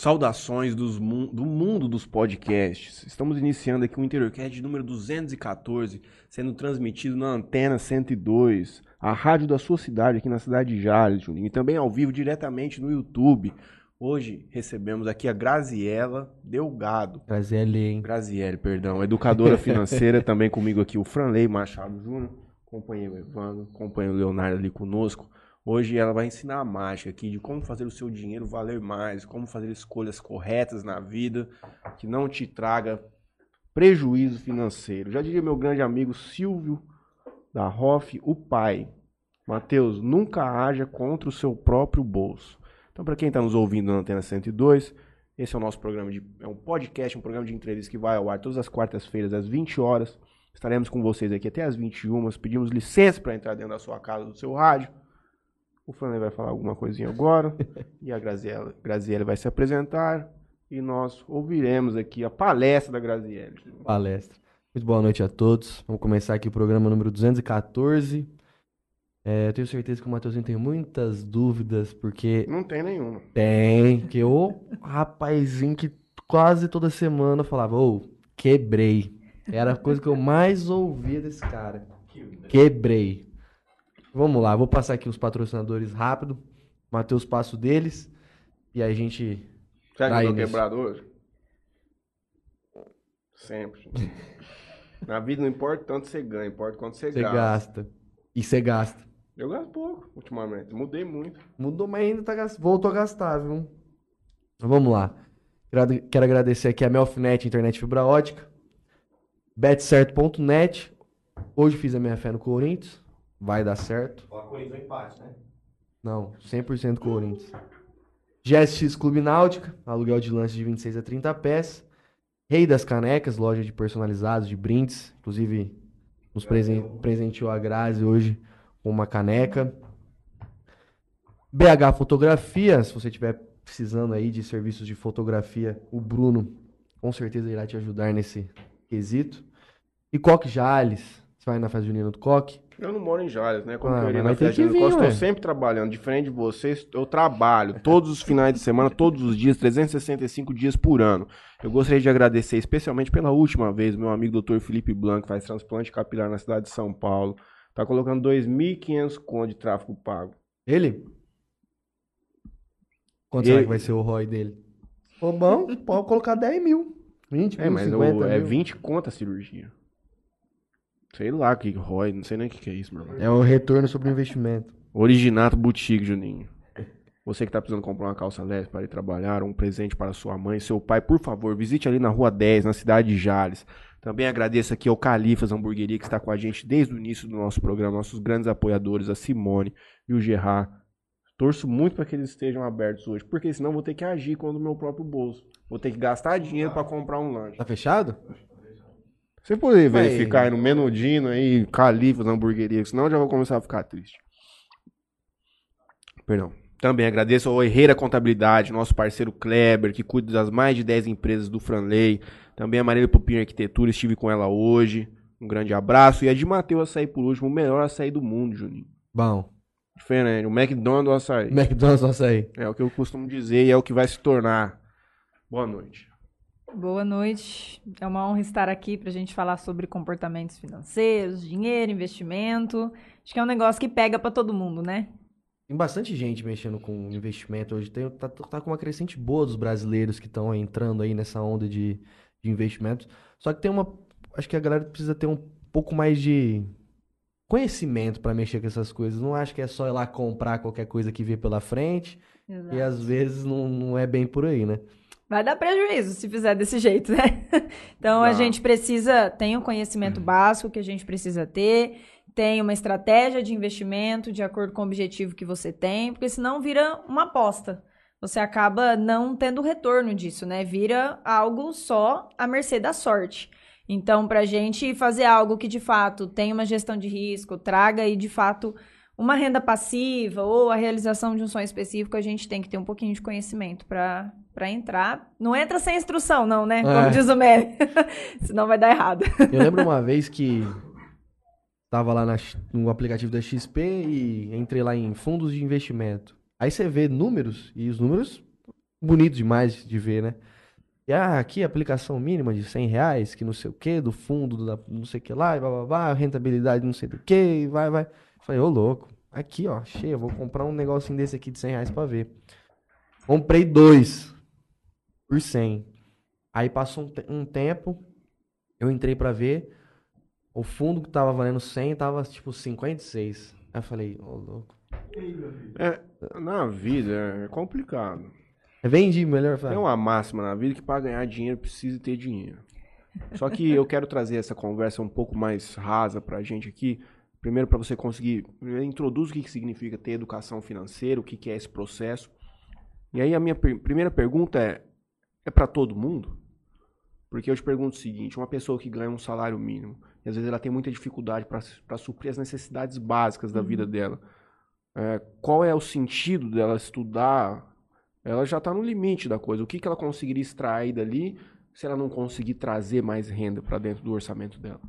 Saudações mu- do mundo dos podcasts. Estamos iniciando aqui o Interiorcast número 214, sendo transmitido na Antena 102, a rádio da sua cidade, aqui na cidade de Jales, Juninho, e também ao vivo diretamente no YouTube. Hoje recebemos aqui a Graziela Delgado. Graziele, hein? Graziele, perdão, educadora financeira, também comigo aqui o Franley Machado Júnior, acompanhei o Evandro, acompanhei o Leonardo ali conosco. Hoje ela vai ensinar a mágica aqui de como fazer o seu dinheiro valer mais, como fazer escolhas corretas na vida, que não te traga prejuízo financeiro. Já diria meu grande amigo Silvio da Hoff, o pai. Mateus, nunca haja contra o seu próprio bolso. Então, para quem está nos ouvindo na Antena 102, esse é o nosso programa de. É um podcast, um programa de entrevista que vai ao ar todas as quartas-feiras, às 20 horas. Estaremos com vocês aqui até às 21. Pedimos licença para entrar dentro da sua casa, do seu rádio. O Franley vai falar alguma coisinha agora. e a Graziella, Graziella vai se apresentar. E nós ouviremos aqui a palestra da Graziella. Palestra. Muito boa noite a todos. Vamos começar aqui o programa número 214. É, eu tenho certeza que o Matheusinho tem muitas dúvidas, porque Não tem nenhuma. tem, que o rapazinho que quase toda semana falava, ô, quebrei. Era a coisa que eu mais ouvia desse cara. Quebrei. Vamos lá, vou passar aqui os patrocinadores rápido. Matheus passo deles. E aí a gente Será que eu tô quebrado hoje? Sempre. Na vida não importa tanto você ganha, importa quanto você, você gasta. gasta. E você gasta. Eu gasto pouco ultimamente. Mudei muito. Mudou, mas ainda tá gas- voltou a gastar, viu? Então, Vamos lá. Quero- Quero agradecer aqui a Melfinet Internet Fibra Ótica. Betcerto.net. Hoje fiz a minha fé no Corinthians. Vai dar certo. Corinthians empate, né? Não, 100% Corinthians. GSX Clube Náutica. Aluguel de lanche de 26 a 30 pés. Rei das Canecas, loja de personalizados, de brindes. Inclusive, nos presen- presenteou a Grazi hoje com uma caneca. BH Fotografia, se você estiver precisando aí de serviços de fotografia, o Bruno com certeza irá te ajudar nesse quesito. E Coque Jales, você vai na festa junina do Coque? Eu não moro em Jales, né? Como Ah, eu iria na festa vir, Costa, estou sempre trabalhando. Diferente de vocês, eu trabalho todos os finais de semana, todos os dias, 365 dias por ano. Eu gostaria de agradecer especialmente pela última vez, meu amigo Dr. Felipe Blanco, que faz transplante capilar na cidade de São Paulo. Tá colocando 2.500 conto de tráfego pago. Ele? Quanto Ele- será que vai ser o ROI dele? Ô, bom, pode colocar 10 mil. 20 É, mil, mas 50 o, é mil. 20 conto a cirurgia. Sei lá que ROI, não sei nem o que, que é isso, meu irmão. É o retorno sobre o investimento. Originato Boutique, Juninho. Você que está precisando comprar uma calça leve para ir trabalhar, um presente para sua mãe, seu pai, por favor, visite ali na Rua 10, na cidade de Jales. Também agradeço aqui ao Califas Hamburgueria, que está com a gente desde o início do nosso programa, nossos grandes apoiadores, a Simone e o Gerard. Torço muito para que eles estejam abertos hoje, porque senão eu vou ter que agir contra o meu próprio bolso. Vou ter que gastar dinheiro para comprar um lanche. Tá fechado? Você poderia Vai. verificar aí no Menudino aí, Califas, hamburgueria, senão eu já vou começar a ficar triste. Perdão. Também agradeço ao Herreira Contabilidade, nosso parceiro Kleber, que cuida das mais de 10 empresas do Franley. Também a Marília Pupim Arquitetura, estive com ela hoje. Um grande abraço. E a de Mateus Açaí por último, o melhor açaí do mundo, Juninho. Bom. Diferente, o McDonald's do açaí. McDonald's vai sair. É o que eu costumo dizer e é o que vai se tornar. Boa noite. Boa noite. É uma honra estar aqui para a gente falar sobre comportamentos financeiros, dinheiro, investimento. Acho que é um negócio que pega para todo mundo, né? Tem bastante gente mexendo com investimento hoje. Tem, tá, tá com uma crescente boa dos brasileiros que estão entrando aí nessa onda de, de investimentos. Só que tem uma. Acho que a galera precisa ter um pouco mais de conhecimento para mexer com essas coisas. Não acho que é só ir lá comprar qualquer coisa que vê pela frente. E às vezes não, não é bem por aí, né? Vai dar prejuízo se fizer desse jeito, né? Então a gente precisa, tem um conhecimento básico que a gente precisa ter, tem uma estratégia de investimento de acordo com o objetivo que você tem, porque senão vira uma aposta. Você acaba não tendo retorno disso, né? Vira algo só à mercê da sorte. Então, para a gente fazer algo que de fato tenha uma gestão de risco, traga aí de fato uma renda passiva ou a realização de um sonho específico, a gente tem que ter um pouquinho de conhecimento para entrar. Não entra sem instrução, não, né? Como É. diz o Mary. Senão vai dar errado. Eu lembro uma vez que tava lá na no aplicativo da XP e entrei lá em fundos de investimento. Aí você vê números e os números bonito demais de ver, né? E ah, aqui aplicação mínima de 100 reais, que não sei o que, do fundo, da não sei o que lá, e blá, blá, blá, rentabilidade não sei do que, vai, vai. Falei, ô louco, aqui ó, cheio, vou comprar um negocinho desse aqui de 100 reais pra ver. Comprei dois por 100. Aí passou um, te- um tempo, eu entrei pra ver, o fundo que tava valendo 100 tava tipo 56. Aí eu falei, ô louco. É, na vida é complicado. Vendi melhor. Falei, Tem uma máxima na vida que para ganhar dinheiro precisa ter dinheiro. Só que eu quero trazer essa conversa um pouco mais rasa pra gente aqui. Primeiro, para você conseguir. Introduz o que, que significa ter educação financeira, o que, que é esse processo. E aí, a minha per- primeira pergunta é: é para todo mundo? Porque eu te pergunto o seguinte: uma pessoa que ganha um salário mínimo, e às vezes ela tem muita dificuldade para suprir as necessidades básicas da vida dela, é, qual é o sentido dela estudar? Ela já está no limite da coisa. O que, que ela conseguiria extrair dali se ela não conseguir trazer mais renda para dentro do orçamento dela?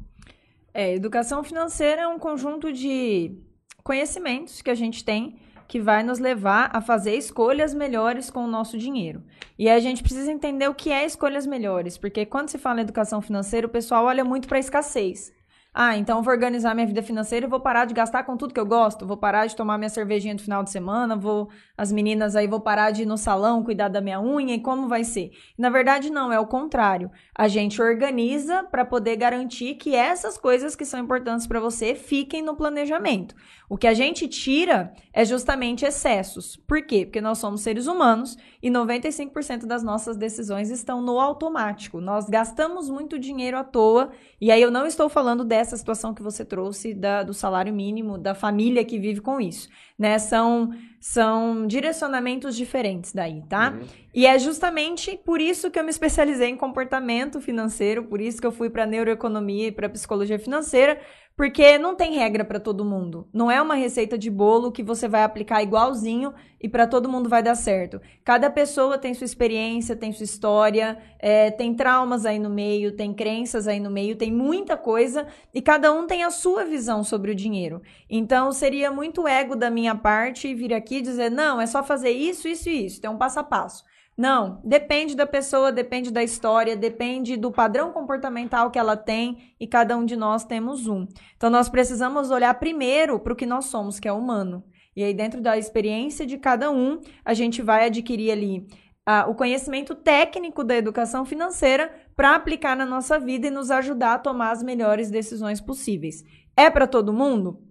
É, educação financeira é um conjunto de conhecimentos que a gente tem que vai nos levar a fazer escolhas melhores com o nosso dinheiro. E a gente precisa entender o que é escolhas melhores, porque quando se fala em educação financeira, o pessoal olha muito para a escassez. Ah, então eu vou organizar minha vida financeira e vou parar de gastar com tudo que eu gosto, vou parar de tomar minha cervejinha no final de semana, vou as meninas aí vou parar de ir no salão cuidar da minha unha e como vai ser? Na verdade não, é o contrário. A gente organiza para poder garantir que essas coisas que são importantes para você fiquem no planejamento. O que a gente tira é justamente excessos. Por quê? Porque nós somos seres humanos e 95% das nossas decisões estão no automático. Nós gastamos muito dinheiro à toa, e aí eu não estou falando dessa situação que você trouxe da- do salário mínimo, da família que vive com isso. Né? São, são direcionamentos diferentes daí, tá? E é justamente por isso que eu me especializei em comportamento financeiro, por isso que eu fui para neuroeconomia e para psicologia financeira, porque não tem regra para todo mundo. Não é uma receita de bolo que você vai aplicar igualzinho e para todo mundo vai dar certo. Cada pessoa tem sua experiência, tem sua história, é, tem traumas aí no meio, tem crenças aí no meio, tem muita coisa e cada um tem a sua visão sobre o dinheiro. Então seria muito ego da minha parte vir aqui dizer: não, é só fazer isso, isso e isso, tem um passo a passo. Não, depende da pessoa, depende da história, depende do padrão comportamental que ela tem e cada um de nós temos um. Então nós precisamos olhar primeiro para o que nós somos, que é humano. E aí, dentro da experiência de cada um, a gente vai adquirir ali ah, o conhecimento técnico da educação financeira para aplicar na nossa vida e nos ajudar a tomar as melhores decisões possíveis. É para todo mundo?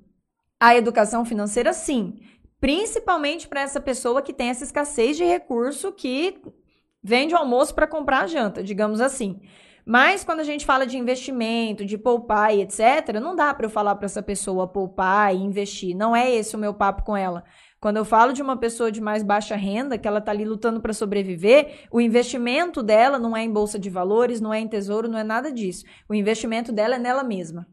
A educação financeira, sim. Principalmente para essa pessoa que tem essa escassez de recurso que vende o almoço para comprar a janta, digamos assim. Mas quando a gente fala de investimento, de poupar e etc., não dá para eu falar para essa pessoa poupar e investir. Não é esse o meu papo com ela. Quando eu falo de uma pessoa de mais baixa renda, que ela está ali lutando para sobreviver, o investimento dela não é em bolsa de valores, não é em tesouro, não é nada disso. O investimento dela é nela mesma.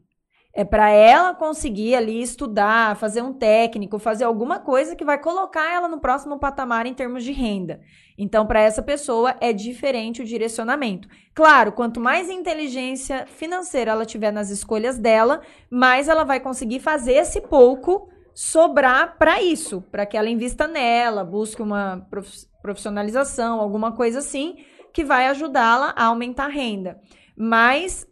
É para ela conseguir ali estudar, fazer um técnico, fazer alguma coisa que vai colocar ela no próximo patamar em termos de renda. Então, para essa pessoa é diferente o direcionamento. Claro, quanto mais inteligência financeira ela tiver nas escolhas dela, mais ela vai conseguir fazer esse pouco sobrar para isso, para que ela invista nela, busque uma prof- profissionalização, alguma coisa assim, que vai ajudá-la a aumentar a renda. Mas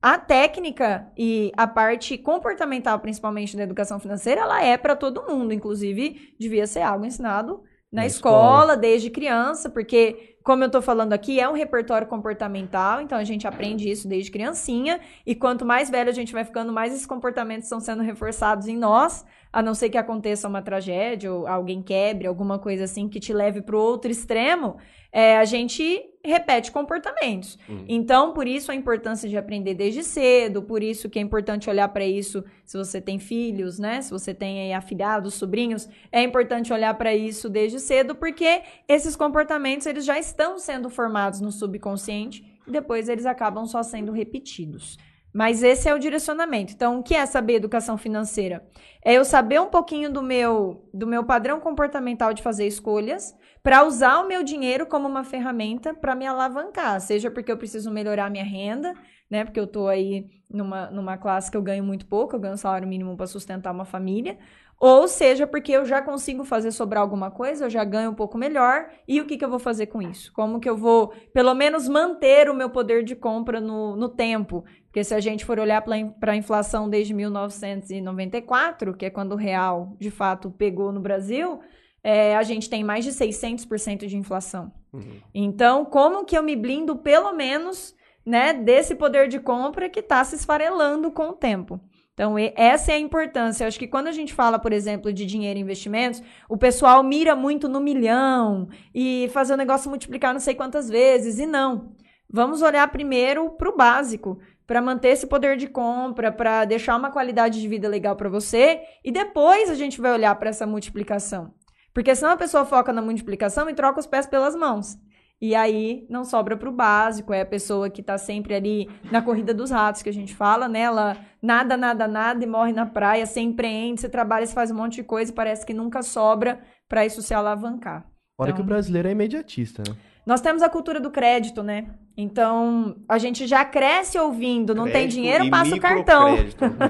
a técnica e a parte comportamental, principalmente da educação financeira, ela é para todo mundo. Inclusive, devia ser algo ensinado na, Na escola, escola. desde criança, porque, como eu tô falando aqui, é um repertório comportamental, então a gente aprende isso desde criancinha. E quanto mais velho a gente vai ficando, mais esses comportamentos estão sendo reforçados em nós, a não ser que aconteça uma tragédia ou alguém quebre, alguma coisa assim que te leve para o outro extremo, é, a gente repete comportamentos. Então, por isso a importância de aprender desde cedo, por isso que é importante olhar para isso se você tem filhos, né? Se você tem aí afilhados, sobrinhos, é importante olhar para isso desde cedo, porque esses comportamentos eles já estão sendo formados no subconsciente e depois eles acabam só sendo repetidos. Mas esse é o direcionamento. Então, o que é saber educação financeira? É eu saber um pouquinho do meu do meu padrão comportamental de fazer escolhas para usar o meu dinheiro como uma ferramenta para me alavancar, seja porque eu preciso melhorar minha renda, né? Porque eu tô aí numa, numa classe que eu ganho muito pouco, eu ganho salário mínimo para sustentar uma família, ou seja porque eu já consigo fazer sobrar alguma coisa, eu já ganho um pouco melhor, e o que, que eu vou fazer com isso? Como que eu vou, pelo menos, manter o meu poder de compra no, no tempo? Porque se a gente for olhar para a inflação desde 1994, que é quando o real, de fato, pegou no Brasil, é, a gente tem mais de 600% de inflação. Uhum. Então, como que eu me blindo, pelo menos, né, desse poder de compra que está se esfarelando com o tempo? Então, essa é a importância. Eu acho que quando a gente fala, por exemplo, de dinheiro e investimentos, o pessoal mira muito no milhão e fazer o negócio multiplicar não sei quantas vezes. E não. Vamos olhar primeiro para o básico, para manter esse poder de compra, para deixar uma qualidade de vida legal para você, e depois a gente vai olhar para essa multiplicação. Porque senão a pessoa foca na multiplicação e troca os pés pelas mãos. E aí não sobra para o básico, é a pessoa que está sempre ali na corrida dos ratos que a gente fala, né? Ela nada, nada, nada e morre na praia, você empreende, você trabalha, você faz um monte de coisa e parece que nunca sobra para isso se alavancar. Fora então, que o brasileiro é imediatista, né? Nós temos a cultura do crédito, né? Então, a gente já cresce ouvindo, não crédito tem dinheiro, passa o cartão.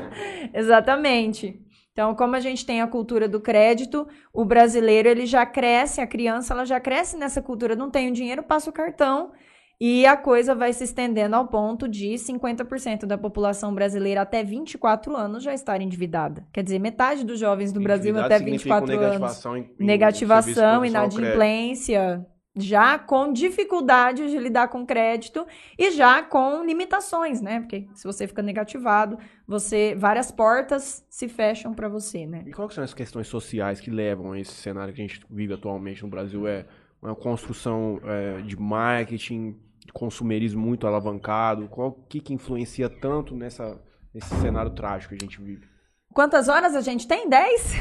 Exatamente. Então, como a gente tem a cultura do crédito, o brasileiro ele já cresce, a criança ela já cresce nessa cultura, não tenho dinheiro, passa o cartão. E a coisa vai se estendendo ao ponto de 50% da população brasileira até 24 anos já estar endividada. Quer dizer, metade dos jovens do Brasil até 24 negativação anos. Em, em negativação, inadimplência, já com dificuldade de lidar com crédito e já com limitações, né? Porque se você fica negativado, você várias portas se fecham para você, né? E quais são as questões sociais que levam a esse cenário que a gente vive atualmente no Brasil? É uma construção é, de marketing, de consumerismo muito alavancado? Qual que, que influencia tanto nessa, nesse cenário trágico que a gente vive? Quantas horas a gente tem? 10?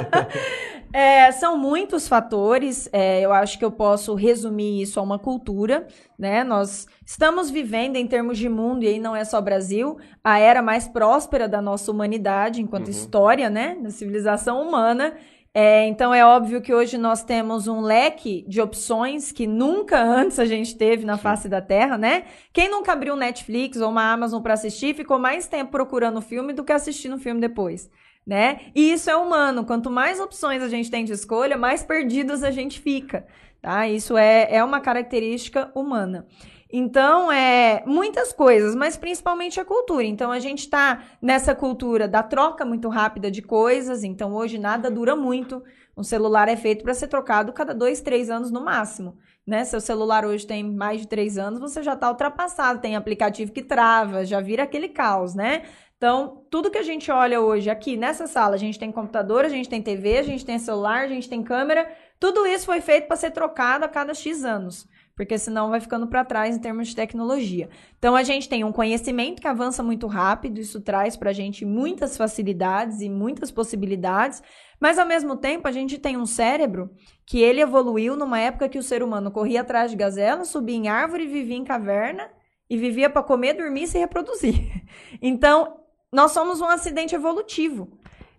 é, são muitos fatores. É, eu acho que eu posso resumir isso a uma cultura. Né? Nós estamos vivendo, em termos de mundo, e aí não é só Brasil, a era mais próspera da nossa humanidade, enquanto uhum. história, né? Da civilização humana. É, então é óbvio que hoje nós temos um leque de opções que nunca antes a gente teve na face da Terra, né? Quem nunca abriu um Netflix ou uma Amazon para assistir ficou mais tempo procurando o filme do que assistindo o filme depois, né? E isso é humano. Quanto mais opções a gente tem de escolha, mais perdidos a gente fica, tá? Isso é, é uma característica humana. Então, é muitas coisas, mas principalmente a cultura. Então, a gente está nessa cultura da troca muito rápida de coisas. Então, hoje nada dura muito. Um celular é feito para ser trocado cada dois, três anos no máximo. Né? Seu celular hoje tem mais de três anos, você já está ultrapassado. Tem aplicativo que trava, já vira aquele caos, né? Então, tudo que a gente olha hoje aqui nessa sala, a gente tem computador, a gente tem TV, a gente tem celular, a gente tem câmera. Tudo isso foi feito para ser trocado a cada X anos porque senão vai ficando para trás em termos de tecnologia. Então a gente tem um conhecimento que avança muito rápido, isso traz para a gente muitas facilidades e muitas possibilidades, mas ao mesmo tempo a gente tem um cérebro que ele evoluiu numa época que o ser humano corria atrás de gazela, subia em árvore, vivia em caverna e vivia para comer, dormir e se reproduzir. Então nós somos um acidente evolutivo.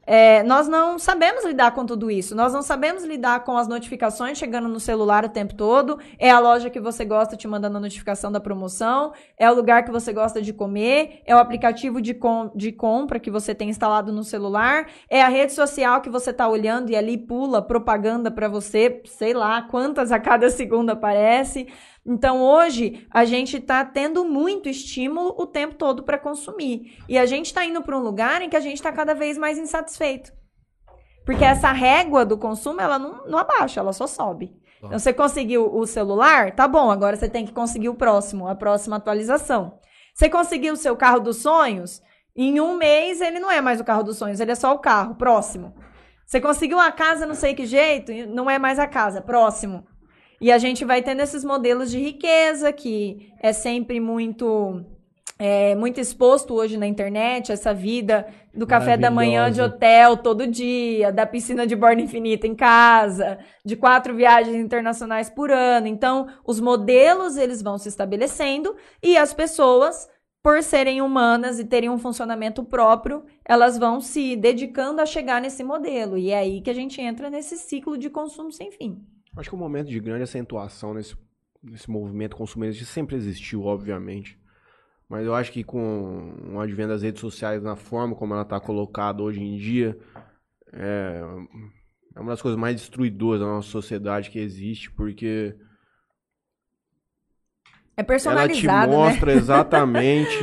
É, nós não sabemos lidar com tudo isso. Nós não sabemos lidar com as notificações chegando no celular o tempo todo. É a loja que você gosta te mandando a notificação da promoção. É o lugar que você gosta de comer. É o aplicativo de, com, de compra que você tem instalado no celular. É a rede social que você está olhando e ali pula propaganda para você, sei lá quantas a cada segundo aparece. Então hoje a gente está tendo muito estímulo o tempo todo para consumir. E a gente está indo para um lugar em que a gente está cada vez mais insatisfeito. Porque essa régua do consumo, ela não, não abaixa, ela só sobe. Então, você conseguiu o celular, tá bom, agora você tem que conseguir o próximo, a próxima atualização. Você conseguiu o seu carro dos sonhos, em um mês ele não é mais o carro dos sonhos, ele é só o carro, próximo. Você conseguiu uma casa, não sei que jeito, não é mais a casa, próximo. E a gente vai tendo esses modelos de riqueza, que é sempre muito. É, muito exposto hoje na internet, essa vida do café da manhã de hotel todo dia, da piscina de borda infinita em casa, de quatro viagens internacionais por ano. Então, os modelos eles vão se estabelecendo e as pessoas, por serem humanas e terem um funcionamento próprio, elas vão se dedicando a chegar nesse modelo. E é aí que a gente entra nesse ciclo de consumo sem fim. Acho que o um momento de grande acentuação nesse, nesse movimento consumista sempre existiu, obviamente. Mas eu acho que com o advento das redes sociais, na forma como ela está colocada hoje em dia, é, é uma das coisas mais destruidoras da nossa sociedade que existe, porque É ela te personalizado, né? mostra exatamente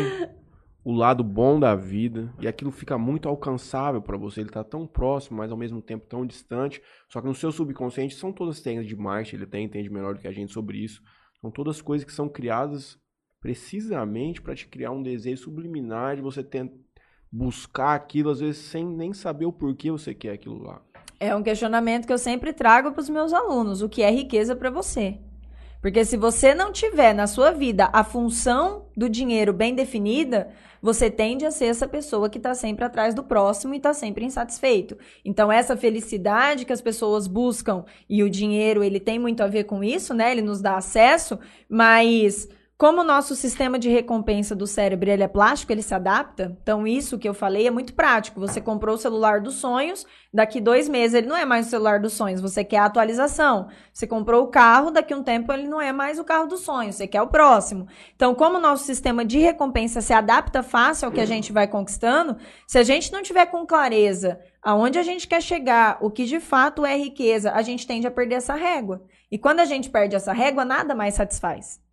o lado bom da vida e aquilo fica muito alcançável pra você. Ele tá tão próximo, mas ao mesmo tempo tão distante. Só que no seu subconsciente são todas técnicas de marketing, ele até entende melhor do que a gente sobre isso. São todas coisas que são criadas precisamente para te criar um desejo subliminar de você tentar buscar aquilo, às vezes sem nem saber o porquê você quer aquilo lá. É um questionamento que eu sempre trago para os meus alunos. O que é riqueza para você? Porque se você não tiver na sua vida a função do dinheiro bem definida, você tende a ser essa pessoa que está sempre atrás do próximo e está sempre insatisfeito. Então, essa felicidade que as pessoas buscam e o dinheiro, ele tem muito a ver com isso, né? Ele nos dá acesso, mas como o nosso sistema de recompensa do cérebro ele é plástico, ele se adapta. Então, isso que eu falei é muito prático. Você comprou o celular dos sonhos, daqui dois meses ele não é mais o celular dos sonhos, você quer a atualização. Você comprou o carro, daqui um tempo ele não é mais o carro dos sonhos, você quer o próximo. Então, como o nosso sistema de recompensa se adapta fácil ao que a gente vai conquistando, se a gente não tiver com clareza aonde a gente quer chegar, o que de fato é riqueza, a gente tende a perder essa régua. E quando a gente perde essa régua, nada mais satisfaz.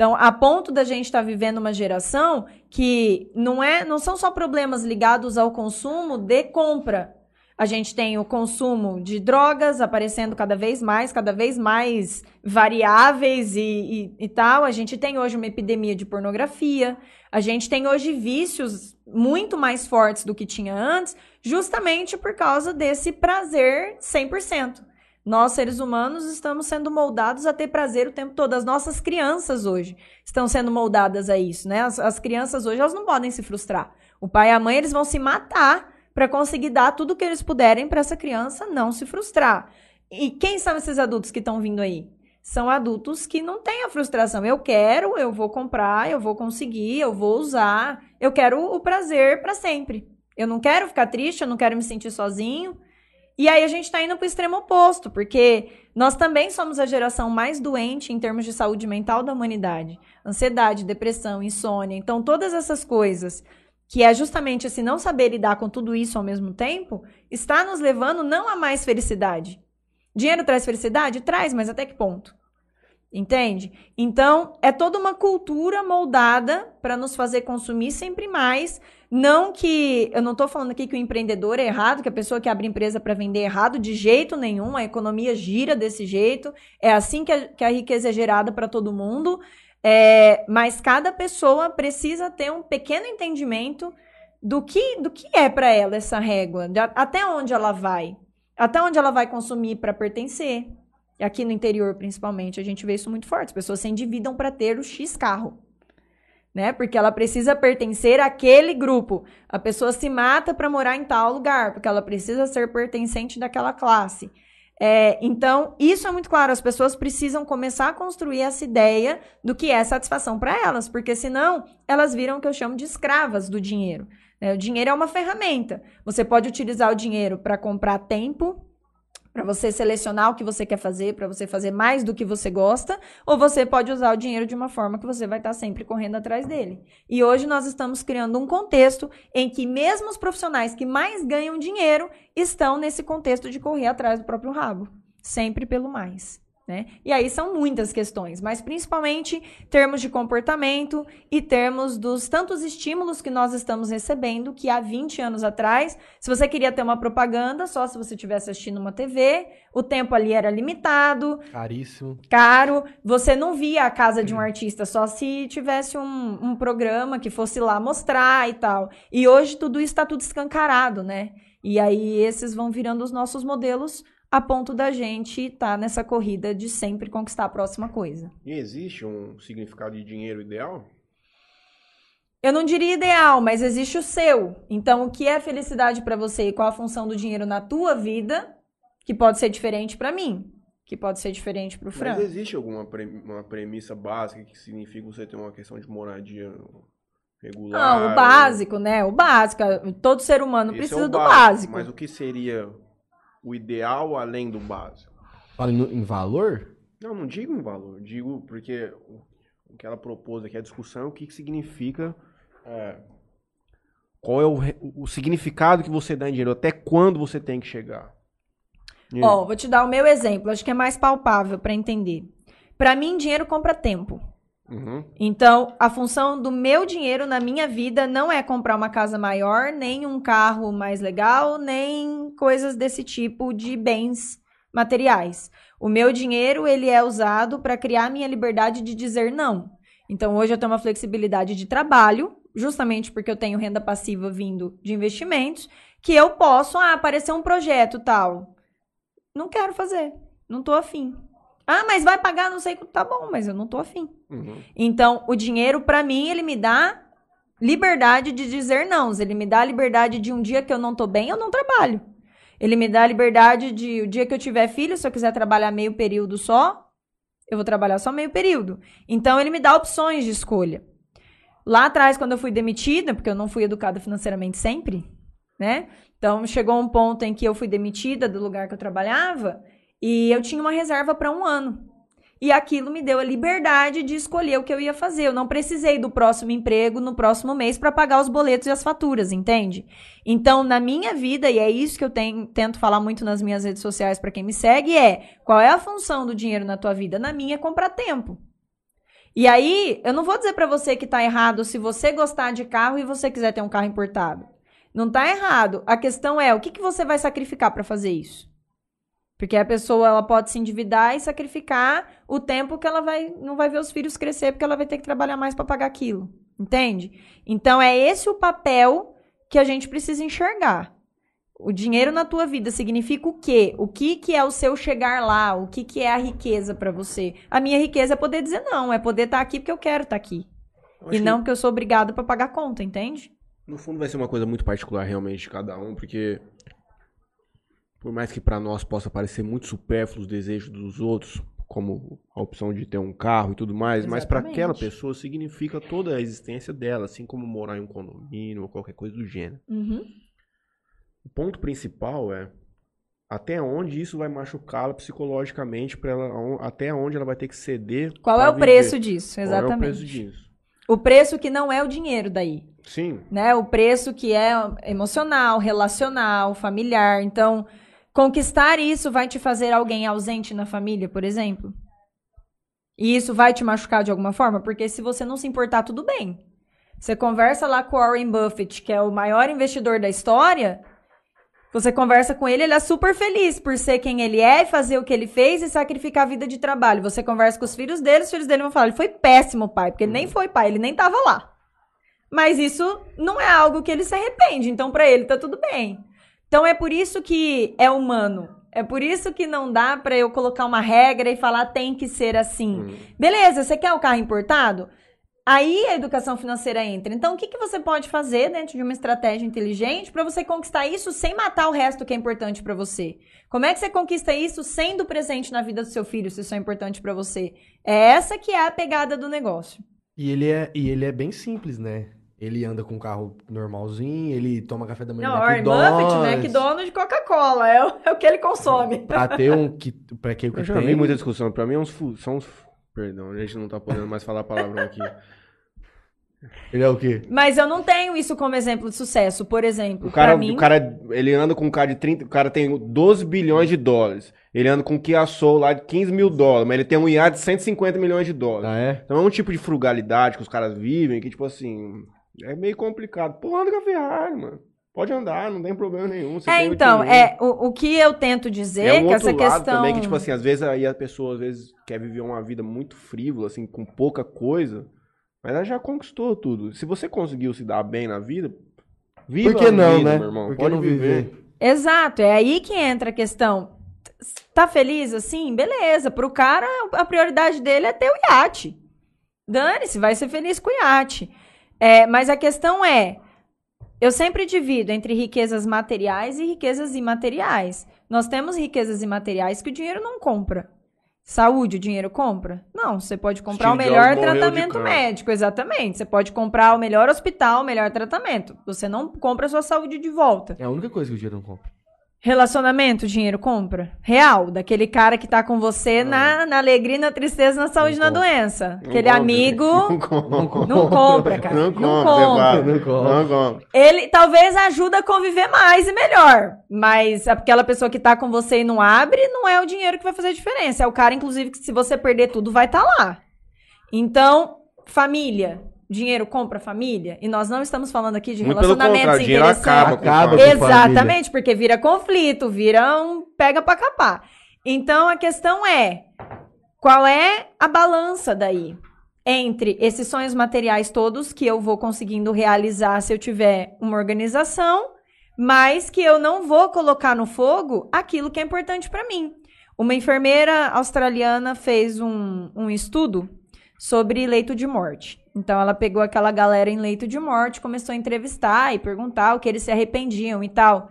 Então, a ponto da gente estar tá vivendo uma geração que não é, não são só problemas ligados ao consumo de compra. A gente tem o consumo de drogas aparecendo cada vez mais, cada vez mais variáveis e, e, e tal. A gente tem hoje uma epidemia de pornografia. A gente tem hoje vícios muito mais fortes do que tinha antes, justamente por causa desse prazer 100%. Nós, seres humanos, estamos sendo moldados a ter prazer o tempo todo. As nossas crianças hoje estão sendo moldadas a isso, né? As, as crianças hoje, elas não podem se frustrar. O pai e a mãe, eles vão se matar para conseguir dar tudo o que eles puderem para essa criança não se frustrar. E quem são esses adultos que estão vindo aí? São adultos que não têm a frustração. Eu quero, eu vou comprar, eu vou conseguir, eu vou usar. Eu quero o prazer para sempre. Eu não quero ficar triste, eu não quero me sentir sozinho. E aí a gente está indo para o extremo oposto, porque nós também somos a geração mais doente em termos de saúde mental da humanidade. Ansiedade, depressão, insônia. Então, todas essas coisas, que é justamente esse não saber lidar com tudo isso ao mesmo tempo, está nos levando não a mais felicidade. Dinheiro traz felicidade? Traz, mas até que ponto? Entende? Então, é toda uma cultura moldada para nos fazer consumir sempre mais. Não que. Eu não estou falando aqui que o empreendedor é errado, que a pessoa que abre empresa para vender é errado, de jeito nenhum. A economia gira desse jeito. É assim que a, que a riqueza é gerada para todo mundo. É, mas cada pessoa precisa ter um pequeno entendimento do que, do que é para ela essa régua, de, até onde ela vai, até onde ela vai consumir para pertencer. Aqui no interior, principalmente, a gente vê isso muito forte. As pessoas se endividam para ter o X carro. Né? Porque ela precisa pertencer àquele grupo. A pessoa se mata para morar em tal lugar, porque ela precisa ser pertencente daquela classe. É, então, isso é muito claro. As pessoas precisam começar a construir essa ideia do que é satisfação para elas, porque senão elas viram o que eu chamo de escravas do dinheiro. Né? O dinheiro é uma ferramenta. Você pode utilizar o dinheiro para comprar tempo, para você selecionar o que você quer fazer, para você fazer mais do que você gosta, ou você pode usar o dinheiro de uma forma que você vai estar sempre correndo atrás dele. E hoje nós estamos criando um contexto em que mesmo os profissionais que mais ganham dinheiro estão nesse contexto de correr atrás do próprio rabo, sempre pelo mais. Né? E aí são muitas questões, mas principalmente termos de comportamento e termos dos tantos estímulos que nós estamos recebendo, que há 20 anos atrás, se você queria ter uma propaganda, só se você estivesse assistindo uma TV, o tempo ali era limitado. Caríssimo. Caro. Você não via a casa de um artista só se tivesse um, um programa que fosse lá mostrar e tal. E hoje tudo isso está tudo escancarado, né? E aí esses vão virando os nossos modelos a ponto da gente estar tá nessa corrida de sempre conquistar a próxima coisa. E existe um significado de dinheiro ideal? Eu não diria ideal, mas existe o seu. Então, o que é felicidade para você e qual a função do dinheiro na tua vida, que pode ser diferente para mim, que pode ser diferente para o Fran. Mas existe alguma pre uma premissa básica que significa você ter uma questão de moradia regular? Não, o básico, né? O básico. Todo ser humano Esse precisa é o do básico, básico. Mas o que seria o ideal além do básico? Fala em, em valor? Não, não digo em valor. Digo porque o que ela propôs aqui, a discussão, é o que, que significa é, Qual é o, o significado que você dá em dinheiro? Até quando você tem que chegar? Ó, vou te dar o meu exemplo, acho que é mais palpável pra entender. Pra mim, dinheiro compra tempo. Uhum. Então, a função do meu dinheiro na minha vida não é comprar uma casa maior, nem um carro mais legal, nem coisas desse tipo de bens materiais. O meu dinheiro, ele é usado para criar minha liberdade de dizer não. Então, hoje eu tenho uma flexibilidade de trabalho, justamente porque eu tenho renda passiva vindo de investimentos, que eu posso, ah, aparecer um projeto tal. Não quero fazer, não tô afim. Ah, mas vai pagar, não sei, tá bom, mas eu não tô afim. Uhum. Então, o dinheiro, pra mim, ele me dá liberdade de dizer não. Ele me dá a liberdade de um dia que eu não tô bem, eu não trabalho. Ele me dá a liberdade de o dia que eu tiver filho, se eu quiser trabalhar meio período só, eu vou trabalhar só meio período. Então, ele me dá opções de escolha. Lá atrás, quando eu fui demitida, porque eu não fui educada financeiramente sempre, né? Então, chegou um ponto em que eu fui demitida do lugar que eu trabalhava e eu tinha uma reserva para um ano. E aquilo me deu a liberdade de escolher o que eu ia fazer. Eu não precisei do próximo emprego no próximo mês para pagar os boletos e as faturas, entende? Então, na minha vida, e é isso que eu tenho- tento falar muito nas minhas redes sociais para quem me segue, é qual é a função do dinheiro na tua vida? Na minha é comprar tempo. E aí, eu não vou dizer para você que tá errado se você gostar de carro e você quiser ter um carro importado. Não tá errado. A questão é, o que, que você vai sacrificar para fazer isso? Porque a pessoa ela pode se endividar e sacrificar o tempo que ela vai não vai ver os filhos crescer porque ela vai ter que trabalhar mais para pagar aquilo, entende? Então é esse o papel que a gente precisa enxergar. O dinheiro na tua vida significa o quê? O que que é o seu chegar lá? O que que é a riqueza para você? A minha riqueza é poder dizer não, é poder estar aqui porque eu quero estar aqui. Eu acho E não porque eu sou obrigado para pagar conta, entende? No fundo vai ser uma coisa muito particular realmente de cada um, porque por mais que pra nós possa parecer muito supérfluo os desejos dos outros, como a opção de ter um carro e tudo mais, mas pra Exatamente. aquela pessoa significa toda a existência dela, assim como morar em um condomínio ou qualquer coisa do gênero. Uhum. O ponto principal é até onde isso vai machucá-la psicologicamente para ela, até onde ela vai ter que ceder. Qual é o viver. preço disso? Qual Exatamente. é o preço disso? O preço que não é o dinheiro daí. Sim, né? O preço que é emocional, relacional, familiar. Então, conquistar isso vai te fazer alguém ausente na família, por exemplo? E isso vai te machucar de alguma forma? Porque se você não se importar, tudo bem. Você conversa lá com o Warren Buffett, que é o maior investidor da história. Você conversa com ele, ele é super feliz por ser quem ele é fazer o que ele fez e sacrificar a vida de trabalho. Você conversa com os filhos dele, os filhos dele vão falar: ele foi péssimo pai, porque ele nem foi pai, ele nem tava lá. Mas isso não é algo que ele se arrepende, então pra ele tá tudo bem. Então é por isso que é humano. É por isso que não dá pra eu colocar uma regra e falar tem que ser assim. Hum. Beleza, você quer o carro importado? Aí a educação financeira entra. Então, o que, que você pode fazer dentro de uma estratégia inteligente para você conquistar isso sem matar o resto que é importante para você? Como é que você conquista isso sendo presente na vida do seu filho, se isso é importante para você? É essa que é a pegada do negócio. E ele é, e ele é bem simples, né? Ele anda com um carro normalzinho, ele toma café da manhã Não, no McDonald's. Buffett, McDonald's de Coca-Cola, é o, é o que ele consome. Pra ter um que para que que Eu já tem. vi muita discussão. Pra mim é uns são uns. Perdão, a gente não tá podendo mais falar palavrão aqui. Ele é o quê? Mas eu não tenho isso como exemplo de sucesso, por exemplo. O cara, pra mim, o cara, ele anda com um carro de 30, o cara tem 12 bilhões de dólares. Ele anda com um Kia Soul lá de 15 mil dólares, mas ele tem um iate de 150 milhões de dólares. Ah, é? Então é um tipo de frugalidade que os caras vivem que, tipo assim, é meio complicado. Pô, anda com a Ferrari, mano. Pode andar, não tem problema nenhum. você É, então, é, o, o que eu tento dizer É um que outro essa lado questão... também que, tipo assim, às vezes aí a pessoa às vezes quer viver uma vida muito frívola, assim, com pouca coisa, mas ela já conquistou tudo. Se você conseguiu se dar bem na vida, viva Por que a não, vida, né? meu irmão. Por que Pode não viver. viver? Exato, é aí que entra a questão. Tá feliz assim? Beleza. Pro cara, a prioridade dele é ter o iate. Dane-se, vai ser feliz com o iate. É, mas a questão é: eu sempre divido entre riquezas materiais e riquezas imateriais. Nós temos riquezas imateriais que o dinheiro não compra. Saúde, o dinheiro compra? Não, você pode comprar o melhor tratamento médico, exatamente. Você pode comprar o melhor hospital, o melhor tratamento. Você não compra a sua saúde de volta. É a única coisa que o dinheiro não compra. Relacionamento, dinheiro compra? Real, daquele cara que tá com você na, na alegria, na tristeza, na saúde e na compra. doença. Não Aquele compra. amigo Não compra. não compra, cara. Não Não compra. Não compra. Não compra. Ele talvez ajuda a conviver mais e melhor. Mas aquela pessoa que tá com você e não abre, não é o dinheiro que vai fazer a diferença. É o cara, inclusive, que se você perder tudo, vai estar lá. Então, família. Dinheiro compra família? E nós não estamos falando aqui de Muito relacionamentos interessantes. acaba Acaba Exatamente, porque vira conflito, vira um pega pra capar. Então a questão é: qual é a balança daí? Entre esses sonhos materiais todos que eu vou conseguindo realizar se eu tiver uma organização, mas que eu não vou colocar no fogo aquilo que é importante pra mim. Uma enfermeira australiana fez um, um estudo sobre leito de morte. Então ela pegou aquela galera em leito de morte, começou a entrevistar e perguntar o que eles se arrependiam e tal.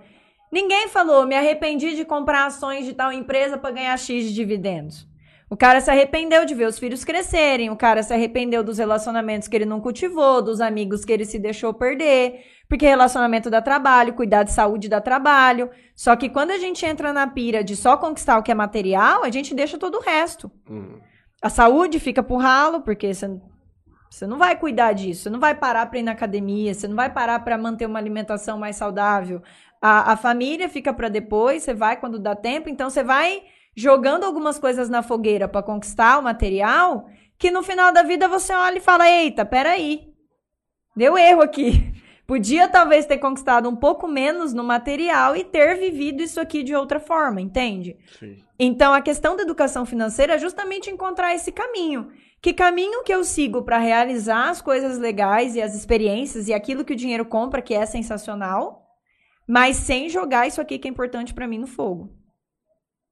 Ninguém falou, me arrependi de comprar ações de tal empresa para ganhar X de dividendos. O cara se arrependeu de ver os filhos crescerem, o cara se arrependeu dos relacionamentos que ele não cultivou, dos amigos que ele se deixou perder, porque relacionamento dá trabalho, cuidar de saúde dá trabalho. Só que quando a gente entra na pira de só conquistar o que é material, a gente deixa todo o resto. Hum. A saúde fica pro ralo, porque você, você não vai cuidar disso, você não vai parar para ir na academia, você não vai parar para manter uma alimentação mais saudável. A, a família fica para depois, você vai quando dá tempo, então você vai jogando algumas coisas na fogueira para conquistar o material, que no final da vida você olha e fala: eita, peraí, deu erro aqui. Podia talvez ter conquistado um pouco menos no material e ter vivido isso aqui de outra forma, entende? Sim. Então, a questão da educação financeira é justamente encontrar esse caminho. Que caminho que eu sigo para realizar as coisas legais e as experiências e aquilo que o dinheiro compra, que é sensacional, mas sem jogar isso aqui que é importante para mim no fogo.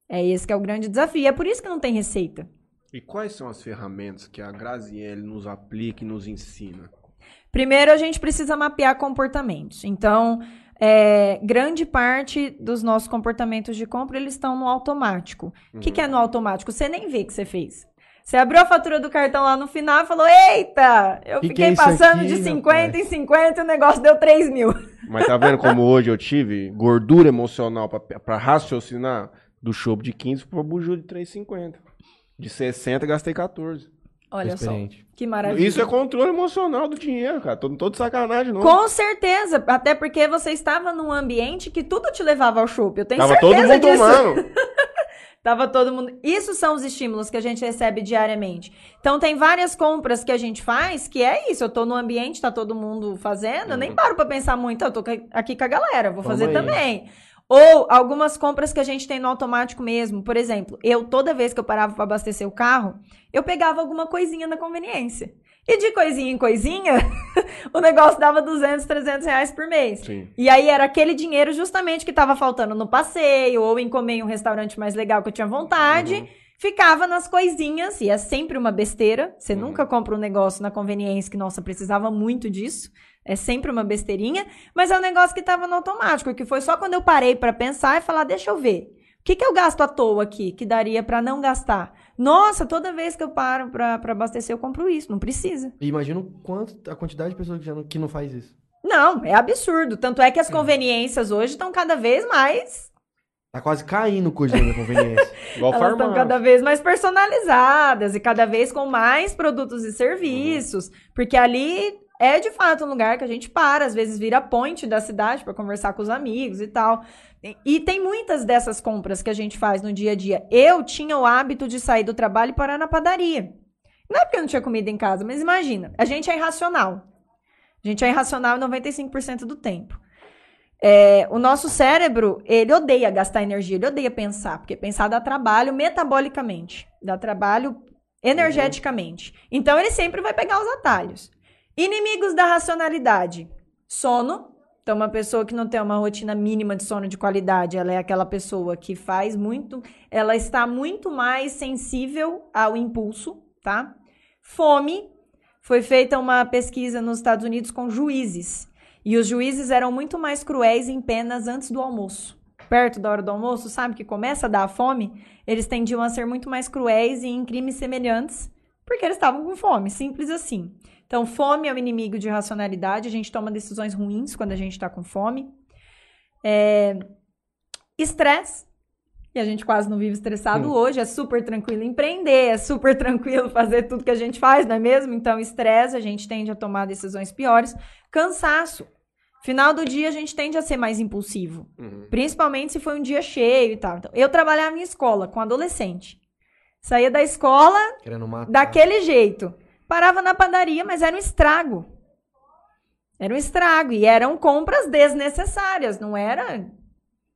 É esse que é o grande desafio. É por isso que não tem receita. E quais são as ferramentas que a Graziele nos aplica e nos ensina? Primeiro, a gente precisa mapear comportamentos. Então, é, grande parte dos nossos comportamentos de compra, eles estão no automático. O que, que é no automático? Você nem vê que você fez. Você abriu a fatura do cartão lá no final e falou, eita, eu Que que fiquei é isso passando aqui, de rapaz? 50 em 50 e o negócio deu 3 mil. Mas tá vendo como hoje eu tive gordura emocional pra raciocinar? Do chopp de 15 pro buju de 3,50. De 60 gastei 14. Olha só, que maravilha. Isso é controle emocional do dinheiro, cara. Tô, tô de sacanagem, não. Com certeza, até porque você estava num ambiente que tudo te levava ao chopp. Eu tenho Tava certeza todo mundo disso. tomando. Tava todo mundo. Isso são os estímulos que a gente recebe diariamente. Então tem várias compras que a gente faz que é isso. Eu tô no ambiente, tá todo mundo fazendo, eu nem paro pra pensar muito, eu tô aqui com a galera, vou Toma fazer aí. também. Ou algumas compras que a gente tem no automático mesmo. Por exemplo, eu toda vez que eu parava pra abastecer o carro, eu pegava alguma coisinha na conveniência. E de coisinha em coisinha, o negócio dava 200, 300 reais por mês. Sim. E aí era aquele dinheiro justamente que tava faltando no passeio, ou em comer em um restaurante mais legal que eu tinha vontade. Uhum. Ficava nas coisinhas, e é sempre uma besteira. Você Uhum. nunca compra um negócio na conveniência que, nossa, precisava muito disso. É sempre uma besteirinha, mas é um negócio que tava no automático, que foi só quando eu parei pra pensar e falar, deixa eu ver. O que, que eu gasto à toa aqui, que daria pra não gastar? Nossa, toda vez que eu paro pra, pra abastecer, eu compro isso. Não precisa. E imagina quanto, a quantidade de pessoas que, já não, que não faz isso. Não, é absurdo. Tanto é que as conveniências hoje estão cada vez mais Tá quase caindo o custo da conveniência. Igual Elas estão cada vez mais personalizadas e cada vez com mais produtos e serviços, porque ali é de fato um lugar que a gente para, às vezes vira ponte da cidade para conversar com os amigos e tal. E, tem muitas dessas compras que a gente faz no dia a dia. Eu tinha o hábito de sair do trabalho e parar na padaria. Não é porque eu não tinha comida em casa, mas imagina, a gente é irracional. A gente é irracional 95% do tempo. É, o nosso cérebro, ele odeia gastar energia, ele odeia pensar, porque pensar dá trabalho metabolicamente, dá trabalho energeticamente. Então ele sempre vai pegar os atalhos. Inimigos da racionalidade: sono. Então, uma pessoa que não tem uma rotina mínima de sono de qualidade, ela é aquela pessoa que faz muito, ela está muito mais sensível ao impulso, tá? Fome. Foi feita uma pesquisa nos Estados Unidos com juízes. E os juízes eram muito mais cruéis em penas antes do almoço. Perto da hora do almoço, sabe que começa a dar fome? Eles tendiam a ser muito mais cruéis em crimes semelhantes, porque eles estavam com fome, simples assim. Então, fome é o inimigo de racionalidade, a gente toma decisões ruins quando a gente está com fome. É, estresse. E a gente quase não vive estressado Hum. hoje. É super tranquilo empreender, é super tranquilo fazer tudo que a gente faz, não é mesmo? Então, estresse, a gente tende a tomar decisões piores. Cansaço. Final do dia, a gente tende a ser mais impulsivo. Uhum. Principalmente se foi um dia cheio e tal. Então, eu trabalhava em escola com adolescente. Saía da escola daquele jeito. Parava na padaria, mas era um estrago. Era um estrago. E eram compras desnecessárias, não era.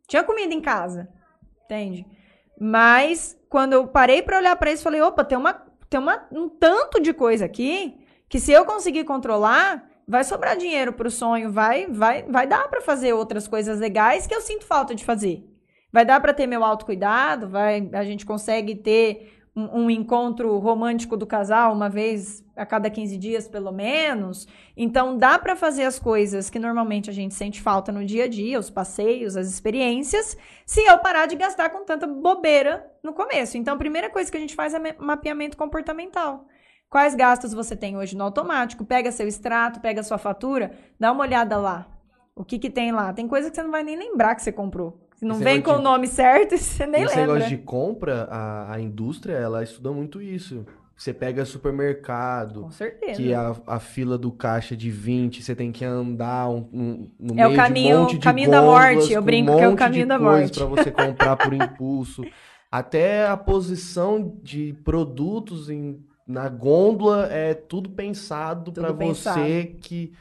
Tinha comida em casa. Entende? Mas quando eu parei pra olhar pra isso, falei: opa, tem, uma, tem uma, um tanto de coisa aqui que se eu conseguir controlar, vai sobrar dinheiro pro sonho, vai, vai, vai dar pra fazer outras coisas legais que eu sinto falta de fazer. Vai dar pra ter meu autocuidado, vai, a gente consegue ter um, um encontro romântico do casal uma vez a cada 15 dias, pelo menos. Então, dá pra fazer as coisas que normalmente a gente sente falta no dia a dia, os passeios, as experiências, se eu parar de gastar com tanta bobeira no começo. Então, a primeira coisa que a gente faz é ma- mapeamento comportamental. Quais gastos você tem hoje no automático? Pega seu extrato, pega sua fatura, dá uma olhada lá. O que que tem lá? Tem coisa que você não vai nem lembrar que você comprou. Se não Esse vem com o de- nome certo, você nem Esse lembra. negócio de compra, a, a indústria, ela estuda muito isso. Você pega supermercado, Com certeza. que a, a fila do caixa de 20, você tem que andar um, um- no É o meio caminho- de um monte de caminho da morte, eu brinco um que é o caminho da morte. Pra você comprar por impulso. Até a posição de produtos em, na gôndola é tudo pensado pensado. você que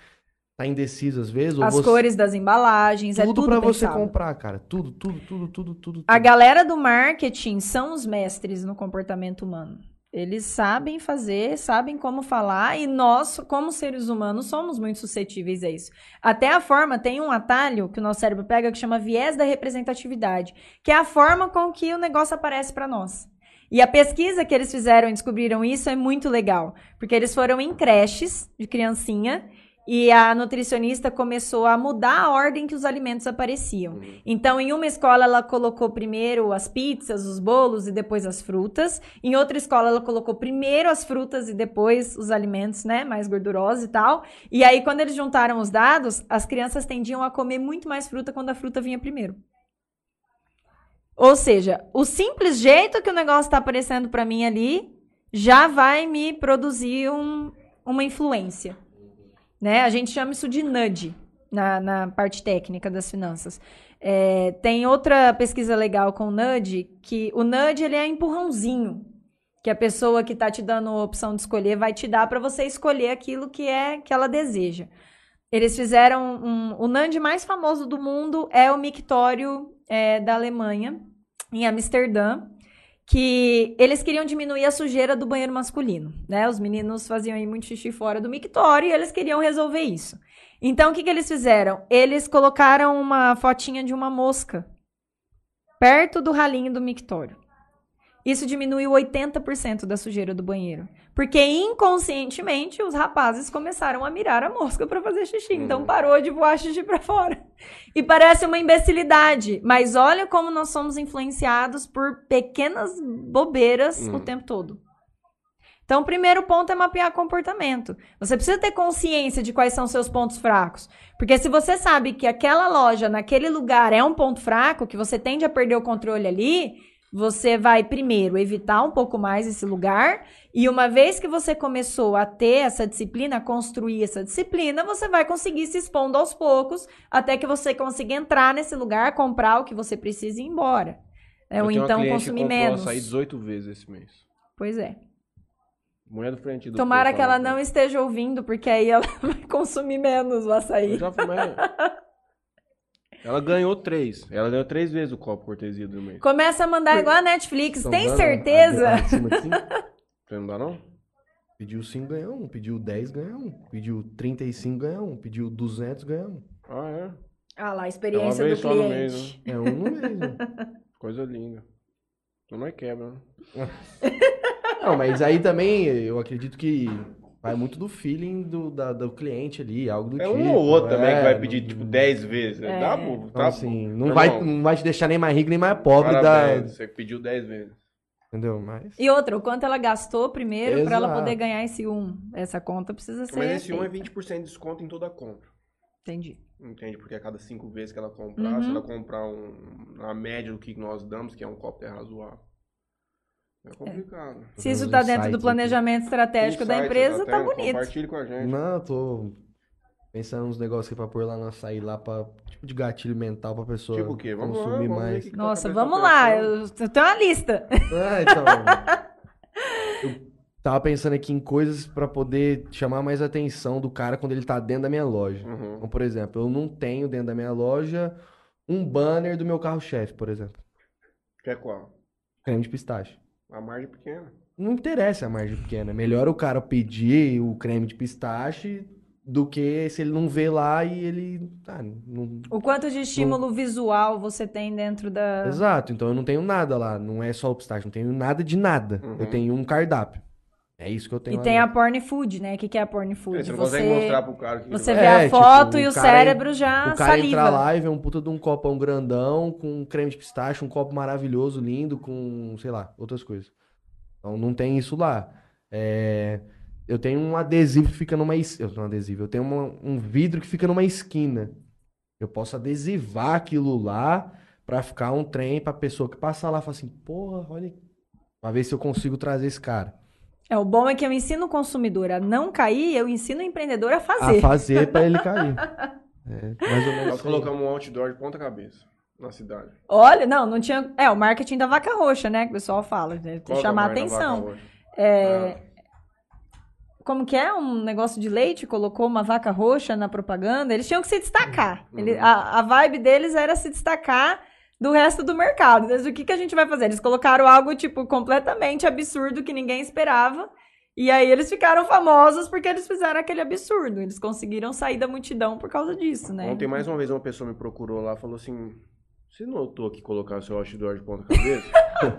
tá indeciso às vezes. As você- cores das embalagens, é Tudo tudo pra você comprar, cara. Tudo, tudo, tudo, tudo, tudo. A tudo. galera do marketing são os mestres no comportamento humano. Eles sabem fazer, sabem como falar, e nós, como seres humanos, somos muito suscetíveis a isso. Até a forma, tem um atalho que o nosso cérebro pega que chama viés da representatividade, que é a forma com que o negócio aparece para nós. E a pesquisa que eles fizeram e descobriram isso é muito legal, porque eles foram em creches de criancinha e a nutricionista começou a mudar a ordem que os alimentos apareciam. Então, em uma escola, ela colocou primeiro as pizzas, os bolos e depois as frutas. Em outra escola, ela colocou primeiro as frutas e depois os alimentos, né, mais gordurosos e tal. E aí, quando eles juntaram os dados, as crianças tendiam a comer muito mais fruta quando a fruta vinha primeiro. Ou seja, o simples jeito que o negócio está aparecendo para mim ali já vai me produzir um- uma influência. Né? A gente chama isso de nudge na, na parte técnica das finanças. É, tem outra pesquisa legal com o nudge, que o nudge ele é empurrãozinho, que a pessoa que está te dando a opção de escolher vai te dar para você escolher aquilo que é que ela deseja. Eles fizeram um, o nudge mais famoso do mundo é o mictório é, da Alemanha, em Amsterdã, que eles queriam diminuir a sujeira do banheiro masculino, né? Os meninos faziam aí muito xixi fora do mictório e eles queriam resolver isso. Então, o que, que eles fizeram? Eles colocaram uma fotinha de uma mosca perto do ralinho do mictório. Isso diminuiu 80% da sujeira do banheiro. Porque inconscientemente os rapazes começaram a mirar a mosca para fazer xixi. Então Uhum. parou de voar xixi para fora. E parece uma imbecilidade, mas olha como nós somos influenciados por pequenas bobeiras o Uhum. tempo todo. Então, o primeiro ponto é mapear comportamento. Você precisa ter consciência de quais são seus pontos fracos. Porque se você sabe que aquela loja, naquele lugar, é um ponto fraco, que você tende a perder o controle ali, você vai primeiro evitar um pouco mais esse lugar. E uma vez que você começou a ter essa disciplina, a construir essa disciplina, você vai conseguir se expondo aos poucos, até que você consiga entrar nesse lugar, comprar o que você precisa e ir embora. É, Eu ou então consumir menos. açaí 18 vezes esse mês. Pois é. Mulher do frente do Tomara povo que ela não esteja ouvindo, porque aí ela vai consumir menos o Eu açaí. já fumei. Ela ganhou três. Ela ganhou três vezes o copo cortesia do mês. Começa a mandar igual a Netflix. Estão Tem dando certeza? a- a- acima de cinco? Você não dá, não? Pediu 5, ganhou um. Pediu 10, ganhou um. Pediu 35, ganhou um. Pediu 200, ganhou um. Ah, é? Ah lá, a É experiência uma vez do só no cliente. mês, né? É um no mês, né? Coisa linda. Não é quebra, né? Não, mas aí também eu acredito que vai muito do feeling do, da- do cliente ali, algo do É tipo. um ou outro também que vai é, pedir, não- tipo, 10 vezes. É. Dá, pô. Então, Tá, assim, não vai, não vai te deixar nem mais rico nem mais pobre da. Parabéns, Você pediu 10 vezes. Entendeu? Mas. E outra, o quanto ela gastou primeiro pra ela poder ganhar esse um. Essa conta precisa ser. Mas esse 1 é feita. 20% de desconto em toda a compra. Entendi. Entende? Porque a cada cinco vezes que ela comprar, Uhum. se ela comprar um, na média do que nós damos, que é um copo é razoável. É complicado. Se isso uns tá dentro do planejamento estratégico da empresa, tá bonito. Compartilhe com a gente. Não, eu tô pensando uns negócios aqui pra pôr lá no açaí, lá pra, tipo de gatilho mental pra pessoa Tipo o quê? Vamos lá, consumir vamos ver mais. que- Nossa, Tá vamos lá. Eu, eu tenho uma lista. É, então. eu tava pensando aqui em coisas pra poder chamar mais a atenção do cara quando ele tá dentro da minha loja. Uhum. Então, por exemplo, eu não tenho dentro da minha loja um banner do meu carro-chefe, por exemplo. Quer qual? Creme de pistache. A margem pequena. Não interessa a margem pequena. É melhor o cara pedir o creme de pistache do que se ele não vê lá e ele. Ah, não... O quanto de estímulo visual você tem dentro da. Exato, então eu não tenho nada lá. Não é só o pistache, não tenho nada de nada. Uhum. Eu tenho um cardápio. É isso que eu tenho E tem a porn food, né? O que, que é a porn É, food? Você não consegue mostrar pro cara o que Você vê a É, tipo, foto e o cérebro já O cara saliva. entra lá e vê um puta de um copão grandão com creme de pistache, um copo maravilhoso, lindo, com, sei lá, outras coisas. Então não tem isso lá. É, Eu tenho um adesivo que fica numa. es- Eu tenho um adesivo, eu tenho uma- um vidro que fica numa esquina. Eu posso adesivar aquilo lá pra ficar um trem pra pessoa que passar lá e falar assim, porra, olha. aí." Pra ver se eu consigo trazer esse cara. É, o bom é que eu ensino o consumidor a não cair, eu ensino o empreendedor a A fazer. fazer pra ele cair. É, mais ou menos. Nós colocamos um outdoor de ponta cabeça na cidade. Olha, não, não tinha. É, o marketing da vaca roxa, né? Que o pessoal fala. né, é chamar a atenção. É, Ah, Como que é? Um negócio de leite, colocou uma vaca roxa na propaganda. Eles tinham que se destacar. Uhum. Ele- a, a vibe deles era se destacar do resto do mercado. Mas o que, que a gente vai fazer? Eles colocaram algo, tipo, completamente absurdo que ninguém esperava. E aí eles ficaram famosos porque eles fizeram aquele absurdo. Eles conseguiram sair da multidão por causa disso, né? Ontem, mais uma vez, uma pessoa me procurou lá falou assim: Você notou que colocaram seu outdoor de ponta cabeça?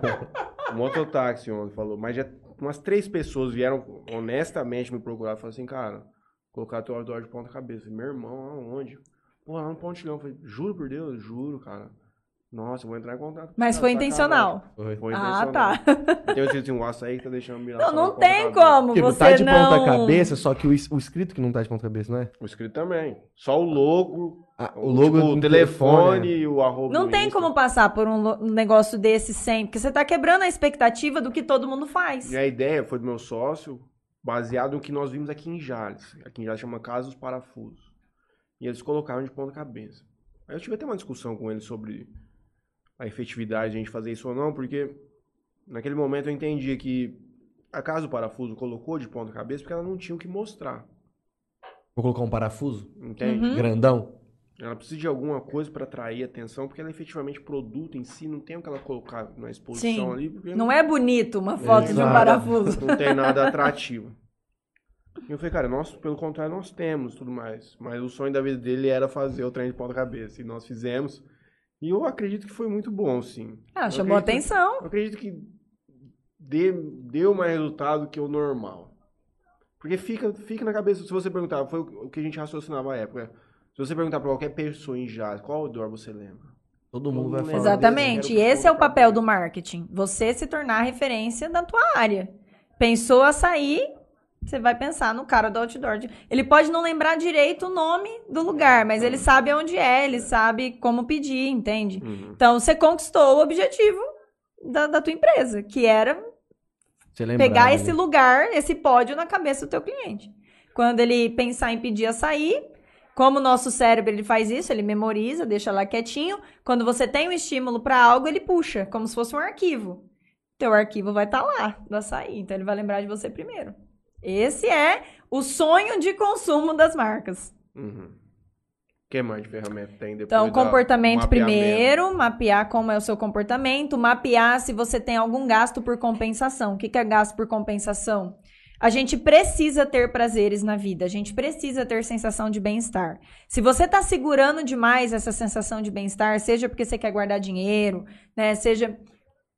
um mototáxi ontem falou, mas já umas três pessoas vieram honestamente me procurar e falaram assim: Cara, colocar teu outdoor de ponta cabeça. Meu irmão, aonde? Pô, lá no Pontilhão. Eu falei: Juro por Deus, juro, cara. Nossa, eu vou entrar em contato. com Mas foi intencional. Foi. Foi Ah, intencional. tá. Tem assim, um açaí que tá deixando me Não, não tem como Tipo, você tá de não... ponta cabeça, só que o, o escrito que não tá de ponta cabeça, não é? O escrito também. Só o logo, Ah, o, logo tipo, do o telefone telefone, e o arroba Não tem como passar por um negócio desse sem, porque você tá quebrando a expectativa do que todo mundo faz. E a ideia foi do meu sócio, baseado no que nós vimos aqui em Jales. Aqui em Jales chama Casa dos Parafusos. E eles colocaram de ponta cabeça. Aí eu tive até uma discussão com eles sobre a efetividade de a gente fazer isso ou não, porque naquele momento eu entendia que a Casa do Parafuso colocou de ponta cabeça porque ela não tinha o que mostrar. Vou colocar um parafuso Entende? Uhum. grandão. Ela precisa de alguma coisa para atrair atenção, porque ela efetivamente produto em si não tem o que ela colocar na exposição Sim. ali, porque Não é bonito uma foto de um Exato. parafuso. não tem nada atrativo. E eu falei, cara, nós, pelo contrário, nós temos tudo mais. Mas o sonho da vida dele era fazer o trem de ponta cabeça. E nós fizemos. E eu acredito que foi muito bom, sim. Ah, Eu chamou acredito- atenção. Eu acredito que dê, deu mais resultado que o normal. Porque fica, fica na cabeça, se você perguntar, foi o que a gente raciocinava à época. Se você perguntar pra qualquer pessoa em Jazz, qual odor você lembra? Todo mundo vai falar. lembra. Exatamente. E esse é o papel do marketing. Você se tornar a referência da tua área. Pensou a sair, você vai pensar no cara do outdoor. Ele pode não lembrar direito o nome do lugar, mas ele sabe onde é, ele sabe como pedir, entende? Uhum. Então você conquistou o objetivo da, da tua empresa, que era lembrar, pegar né? esse lugar, esse pódio na cabeça do teu cliente. Quando ele pensar em pedir açaí, como o nosso cérebro ele faz isso, ele memoriza, deixa lá quietinho. Quando você tem um estímulo para algo, ele puxa, como se fosse um arquivo. Teu arquivo vai estar lá, do açaí, então ele vai lembrar de você primeiro. Esse é o sonho de consumo das marcas. Uhum. O que mais de ferramenta tem depois Então, comportamento primeiro, mapear como é o seu comportamento, mapear se você tem algum gasto por compensação. O que que é gasto por compensação? A gente precisa ter prazeres na vida, a gente precisa ter sensação de bem-estar. Se você está segurando demais essa sensação de bem-estar, seja porque você quer guardar dinheiro, né, seja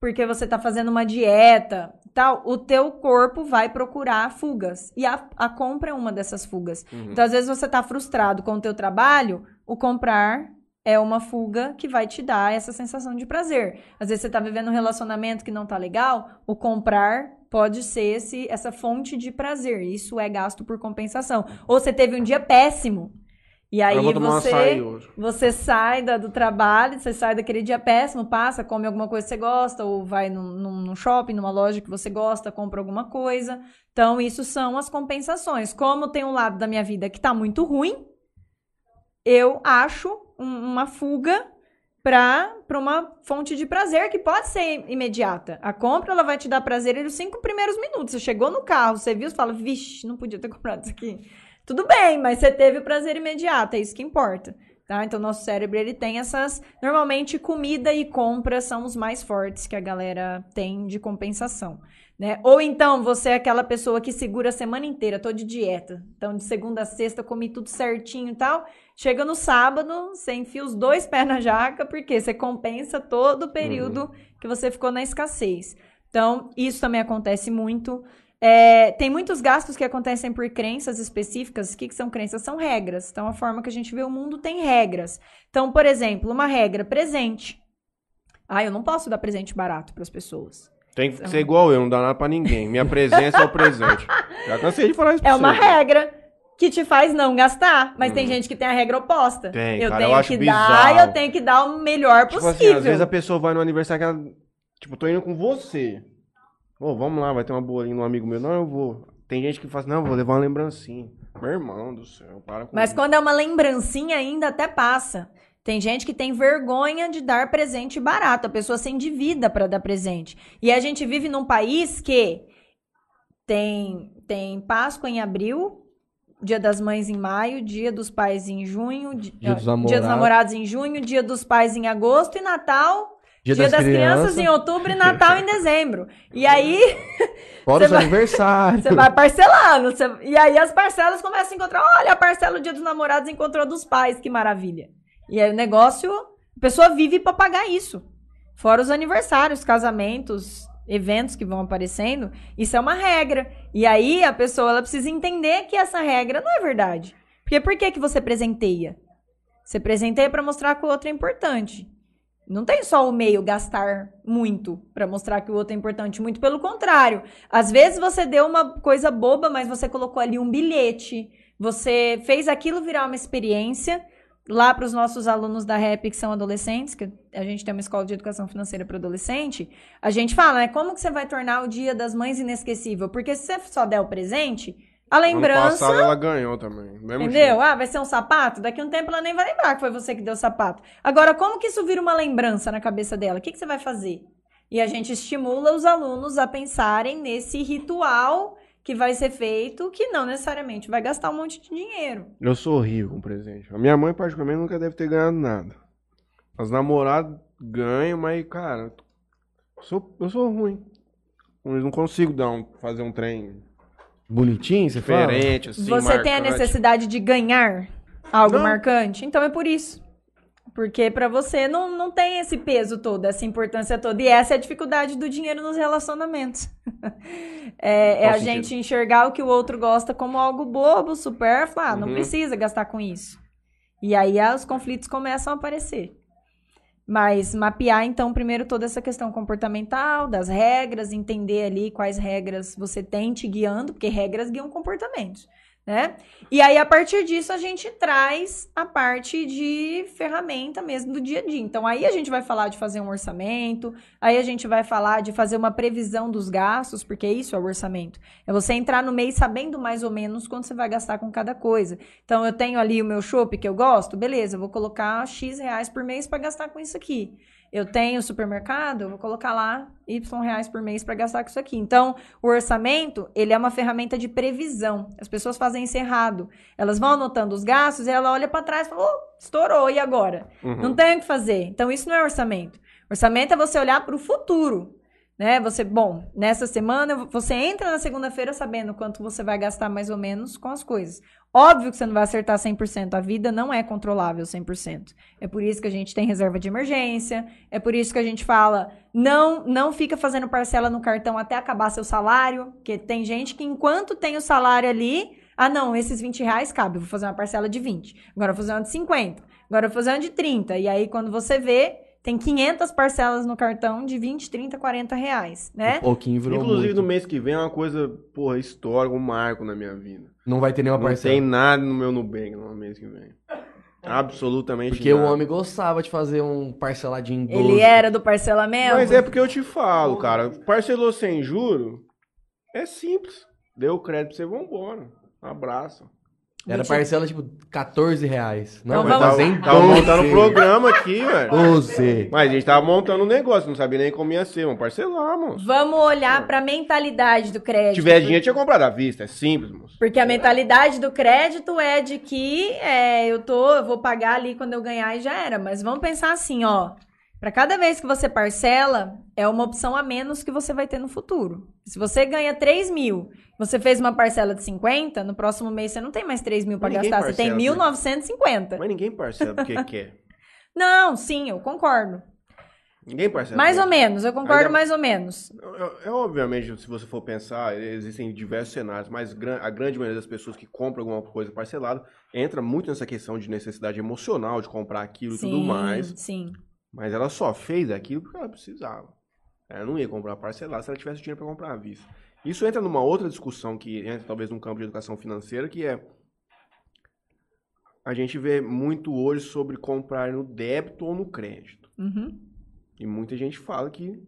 porque você está fazendo uma dieta, tal, o teu corpo vai procurar fugas. E a, a compra é uma dessas fugas. Uhum. Então, às vezes você está frustrado com o teu trabalho, o comprar é uma fuga que vai te dar essa sensação de prazer. Às vezes você está vivendo um relacionamento que não tá legal, o comprar pode ser esse, essa fonte de prazer. Isso é gasto por compensação. Ou você teve um dia péssimo E aí você, você sai da- do trabalho, você sai daquele dia péssimo, passa, come alguma coisa que você gosta, ou vai num, num- shopping, numa loja que você gosta, compra alguma coisa. Então, isso são as compensações. Como tem um lado da minha vida que tá muito ruim, eu acho um- uma fuga para uma fonte de prazer que pode ser imediata. A compra ela vai te dar prazer nos cinco primeiros minutos. Você chegou no carro, você viu, você fala, vixe, não podia ter comprado isso aqui. Tudo bem, mas você teve o prazer imediato, é isso que importa. Tá? Então, nosso cérebro ele tem essas. Normalmente, comida e compra são os mais fortes que a galera tem de compensação. Né? Ou então você é aquela pessoa que segura a semana inteira, tô de dieta. Então, de segunda a sexta, eu comi tudo certinho e tal. Chega no sábado, você enfia os dois pés na jaca, porque você compensa todo o período que você ficou na escassez. Então, isso também acontece muito. É, tem muitos gastos que acontecem por crenças específicas. O que, que são crenças? São regras. Então, a forma que a gente vê o mundo tem regras. Então, por exemplo, uma regra, presente. Ah, eu não posso dar presente barato para as pessoas. Tem que ser igual eu, não dá nada pra ninguém. Minha presença é o presente. Já cansei de falar isso pra É uma você. regra que te faz não gastar, mas tem gente que tem a regra oposta. Hum. Tem, eu cara, eu tenho acho que bizarro. dar, eu tenho que dar o melhor Tipo possível. assim, às vezes a pessoa vai no aniversário que ela... Tipo, tô indo com você. Ô, vamos lá, vai ter uma bolinha no amigo meu. Não, eu vou. Tem gente que fala assim, não, vou levar uma lembrancinha. Meu irmão do céu, para com Mas isso. quando é uma lembrancinha ainda até passa. Tem gente que tem vergonha de dar presente barato. A pessoa se endivida para dar presente. E a gente vive num país que tem, tem Páscoa em abril, Dia das Mães em maio, Dia dos Pais em junho, di- Dia dos Dia dos. Namorados em junho, Dia dos Pais em agosto e Natal. Dia, Dia, das, crianças. em outubro e Natal em dezembro. E aí Fora os vai- aniversários. você vai parcelando. você- E aí as parcelas começam a encontrar. Olha, a parcela do Dia dos Namorados encontrou dos pais, que maravilha. E aí o negócio, a pessoa vive pra pagar isso. Fora os aniversários, casamentos, eventos que vão aparecendo, isso é uma regra. E aí a pessoa ela precisa entender que essa regra não é verdade. Porque por que que você presenteia? Você presenteia pra mostrar que o outro é importante. Não tem só o meio gastar muito pra mostrar que o outro é importante, muito pelo contrário. Às vezes você deu uma coisa boba, mas você colocou ali um bilhete, você fez aquilo virar uma experiência. Lá para os nossos alunos da REP que são adolescentes, que a gente tem uma escola de educação financeira para adolescente, a gente fala, né? Como que você vai tornar o Dia das Mães inesquecível? Porque se você só der o presente, a Ano lembrança passado ela ganhou também. mesmo Entendeu? jeito. Ah, vai ser um sapato? Daqui a um tempo ela nem vai lembrar que foi você que deu o sapato. Agora, como que isso vira uma lembrança na cabeça dela? O que, que você vai fazer? E a gente estimula os alunos a pensarem nesse ritual que vai ser feito, que não necessariamente vai gastar um monte de dinheiro. Eu sou horrível com presente. A minha mãe, particularmente, nunca deve ter ganhado nada. As namoradas ganham, mas, cara, eu sou, eu sou ruim. Eu não consigo dar um, fazer um trem Bonitinho, você fala? diferente, assim, você tem a marcante. necessidade de ganhar algo Não. marcante? Então é por isso. Porque pra você não, não tem esse peso todo, essa importância toda. E essa é a dificuldade do dinheiro nos relacionamentos. é é a sentido. gente enxergar o que o outro gosta como algo bobo, supérfluo. Ah, não Uhum. precisa gastar com isso. E aí os conflitos começam a aparecer. Mas mapear, então, primeiro toda essa questão comportamental, das regras, entender ali quais regras você tem te guiando, porque regras guiam comportamentos, né? E aí, a partir disso, a gente traz a parte de ferramenta mesmo do dia a dia. Então, aí a gente vai falar de fazer um orçamento, aí a gente vai falar de fazer uma previsão dos gastos, porque isso é o orçamento. É você entrar no mês sabendo mais ou menos quanto você vai gastar com cada coisa. Então, eu tenho ali o meu shopping que eu gosto, beleza, eu vou colocar X reais por mês para gastar com isso aqui. Eu tenho supermercado, eu vou colocar lá Y reais por mês para gastar com isso aqui. Então, o orçamento, ele é uma ferramenta de previsão. As pessoas fazem isso errado. Elas vão anotando os gastos e ela olha para trás e fala, oh, estourou, e agora? Uhum. Não tem o que fazer. Então, isso não é orçamento. Orçamento é você olhar para o futuro. Né? Você, bom, nessa semana, você entra na segunda-feira sabendo quanto você vai gastar mais ou menos com as coisas. Óbvio que você não vai acertar 100%. A vida não é controlável 100%. É por isso que a gente tem reserva de emergência. É por isso que a gente fala, não, não fica fazendo parcela no cartão até acabar seu salário. Porque tem gente que enquanto tem o salário ali, ah não, esses 20 reais cabe, vou fazer uma parcela de 20. Agora vou fazer uma de 50. Agora vou fazer uma de 30. E aí quando você vê, tem 500 parcelas no cartão de 20, 30, 40 reais, né? Um pouquinho virou Inclusive, muito. no mês que vem é uma coisa, porra, histórica, um marco na minha vida. Não vai ter nenhuma Não parcela. tem nada no meu Nubank no mês que vem. Absolutamente Porque o nada. homem gostava de fazer um parceladinho em 12. Ele era do parcelamento? Mas é porque eu te falo, cara. Parcelou sem juro, é simples. Deu crédito pra você, vambora. Abraço. Era parcela, tipo, 14 reais. Não, Então vamos- fazer em Tava 12. montando um programa aqui, velho. 12. Mas a gente tava montando um negócio, não sabia nem como ia ser. Vamos parcelar, moço. Vamos olhar pra mentalidade do Se crédito. tiver dinheiro, tinha comprado à vista. É simples, moço. Porque a mentalidade do crédito é de que é, eu tô, eu vou pagar ali quando eu ganhar e já era. Mas vamos pensar assim, ó. Pra cada vez que você parcela, é uma opção a menos que você vai ter no futuro. Se você ganha 3 mil, você fez uma parcela de 50, no próximo mês você não tem mais 3 mil ninguém gastar, você tem parcela, 1.950. Mas ninguém parcela porque quer. Não, sim, eu concordo. Ninguém parcela. Mais porque ou menos, eu concordo Ainda- mais ou menos. É, obviamente, se você for pensar, existem diversos cenários, mas a grande maioria das pessoas que compram alguma coisa parcelada entra muito nessa questão de necessidade emocional de comprar aquilo e tudo mais. sim. Mas ela só fez aquilo porque ela precisava. Ela não ia comprar parcelado se ela tivesse dinheiro para comprar à vista. Isso entra numa outra discussão que entra talvez num campo de educação financeira, que é a gente vê muito hoje sobre comprar no débito ou no crédito. Uhum. E muita gente fala que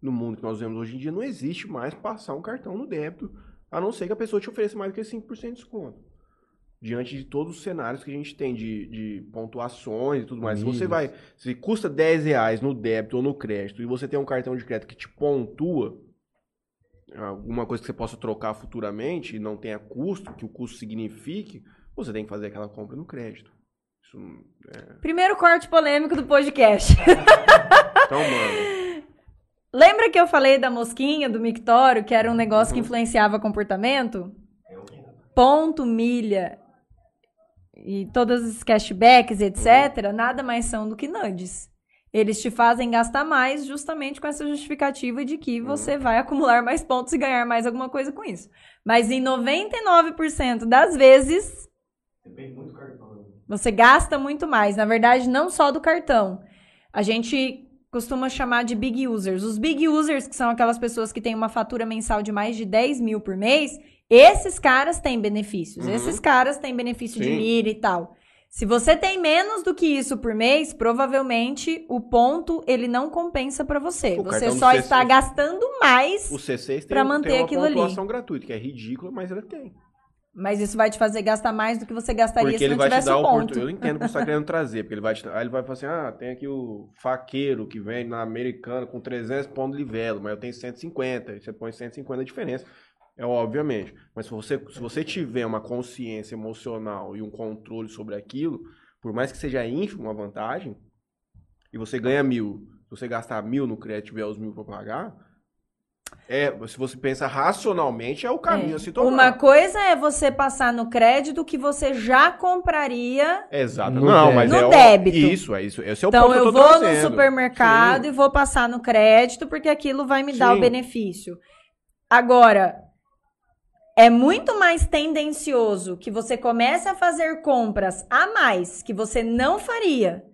no mundo que nós vemos hoje em dia não existe mais passar um cartão no débito, a não ser que a pessoa te ofereça mais do que 5% de desconto. Diante de todos os cenários que a gente tem de, de pontuações e tudo mais. Se você vai. Se custa 10 reais no débito ou no crédito e você tem um cartão de crédito que te pontua, alguma coisa que você possa trocar futuramente e não tenha custo, que o custo signifique, você tem que fazer aquela compra no crédito. Isso, não- Primeiro corte polêmico do podcast. então, mano. Lembra que eu falei da mosquinha, do mictório, que era um negócio que influenciava comportamento? Ponto, milha e todos os cashbacks, etc., nada mais são do que nudges. Eles te fazem gastar mais justamente com essa justificativa de que você vai acumular mais pontos e ganhar mais alguma coisa com isso. Mas em 99% das vezes, você gasta muito mais. Na verdade, não só do cartão. A gente costuma chamar de big users. Os big users, que são aquelas pessoas que têm uma fatura mensal de mais de 10 mil por mês, esses caras têm benefícios. Uhum. Esses caras têm benefício de Sim. milha e tal. Se você tem menos do que isso por mês, provavelmente o ponto ele não compensa pra você. O Você só está gastando mais, O C6 tem, manter uma aquilo ali. pontuação gratuita, que é ridícula, mas ela tem. mas isso vai te fazer gastar mais do que você gastaria Porque se ele não vai te tivesse dar o ponto. Eu entendo o que você está querendo trazer, porque ele vai te... Aí ele vai falar assim: ah, tem aqui o faqueiro que vem na americana com 300 pontos de livelo, mas eu tenho 150. Aí você põe 150 a diferença. É obviamente. Mas se você, se você tiver uma consciência emocional e um controle sobre aquilo, por mais que seja ínfimo uma vantagem, e você ganha mil, se você gastar mil no crédito e tiver os mil para pagar, é, se você pensa racionalmente, é o caminho É. a se tomar. Uma coisa é você passar no crédito que você já compraria. Exato. No não, débito. mas No é o- débito. Isso, é isso. Esse é o Então ponto eu eu vou no trazendo. supermercado Sim. e vou passar no crédito porque aquilo vai me dar o Sim. benefício. Agora, é muito mais tendencioso que você comece a fazer compras a mais que você não faria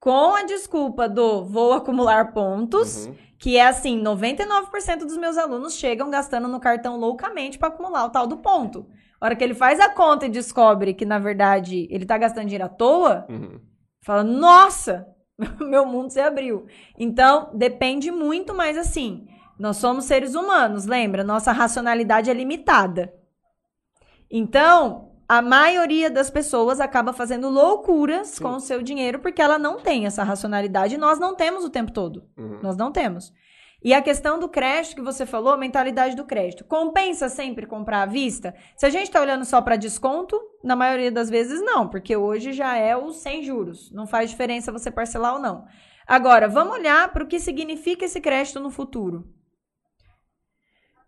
com a desculpa do vou acumular pontos, Uhum. que é assim, 99% dos meus alunos chegam gastando no cartão loucamente para acumular o tal do ponto. A hora que ele faz a conta e descobre que na verdade ele tá gastando dinheiro à toa, Uhum. Fala, nossa, meu mundo se abriu. Então, depende muito mais assim. Nós somos seres humanos, lembra? Nossa racionalidade é limitada. Então, a maioria das pessoas acaba fazendo loucuras Sim. com o seu dinheiro porque ela não tem essa racionalidade e nós não temos o tempo todo. Uhum. Nós não temos. E a questão do crédito que você falou, a mentalidade do crédito. Compensa sempre comprar à vista? Se a gente está olhando só para desconto, na maioria das vezes não, porque hoje já é o sem juros. Não faz diferença você parcelar ou não. Agora, vamos olhar para o que significa esse crédito no futuro.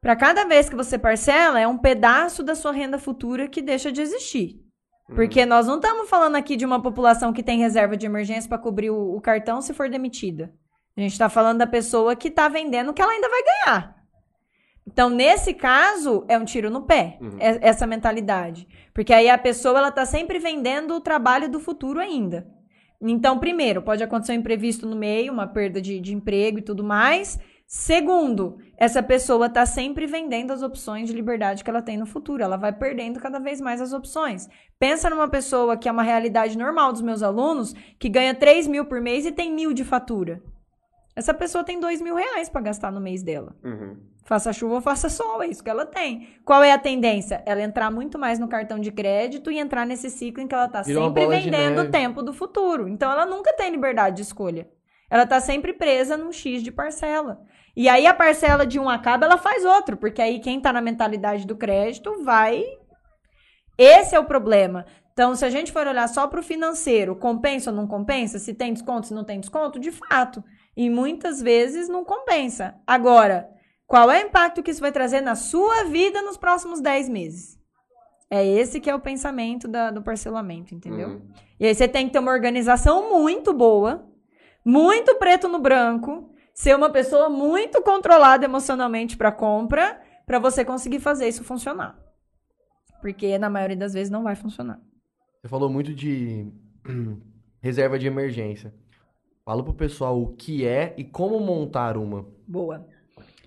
Para cada vez que você parcela, é um pedaço da sua renda futura que deixa de existir. Porque nós não estamos falando aqui de uma população que tem reserva de emergência para cobrir o, o cartão se for demitida. A gente está falando da pessoa que está vendendo que ela ainda vai ganhar. Então, nesse caso, é um tiro no pé, Uhum. é- essa mentalidade. Porque aí a pessoa ela está sempre vendendo o trabalho do futuro ainda. Então, primeiro, pode acontecer um imprevisto no meio, uma perda de, de emprego e tudo mais. Segundo, essa pessoa está sempre vendendo as opções de liberdade que ela tem no futuro. Ela vai perdendo cada vez mais as opções. Pensa numa pessoa que é uma realidade normal dos meus alunos, que ganha 3 mil por mês e tem mil de fatura. Essa pessoa tem 2 mil reais para gastar no mês dela. Uhum. Faça chuva ou faça sol, é isso que ela tem. Qual é a tendência? Ela entrar muito mais no cartão de crédito e entrar nesse ciclo em que ela está sempre vendendo o tempo do futuro. Então ela nunca tem liberdade de escolha. Ela está sempre presa num X de parcela. E aí a parcela de um acaba, ela faz outro, porque aí quem está na mentalidade do crédito vai. Esse é o problema. Então, se a gente for olhar só para o financeiro, compensa ou não compensa? Se tem desconto, se não tem desconto? De fato. E muitas vezes não compensa. Agora, qual é o impacto que isso vai trazer na sua vida nos próximos 10 meses? É esse que é o pensamento da- do parcelamento, entendeu? Uhum. E aí você tem que ter uma organização muito boa, muito preto no branco, ser uma pessoa muito controlada emocionalmente para compra, para você conseguir fazer isso funcionar. Porque na maioria das vezes não vai funcionar. Você falou muito de reserva de emergência. Fala pro pessoal o que é e como montar uma. Boa.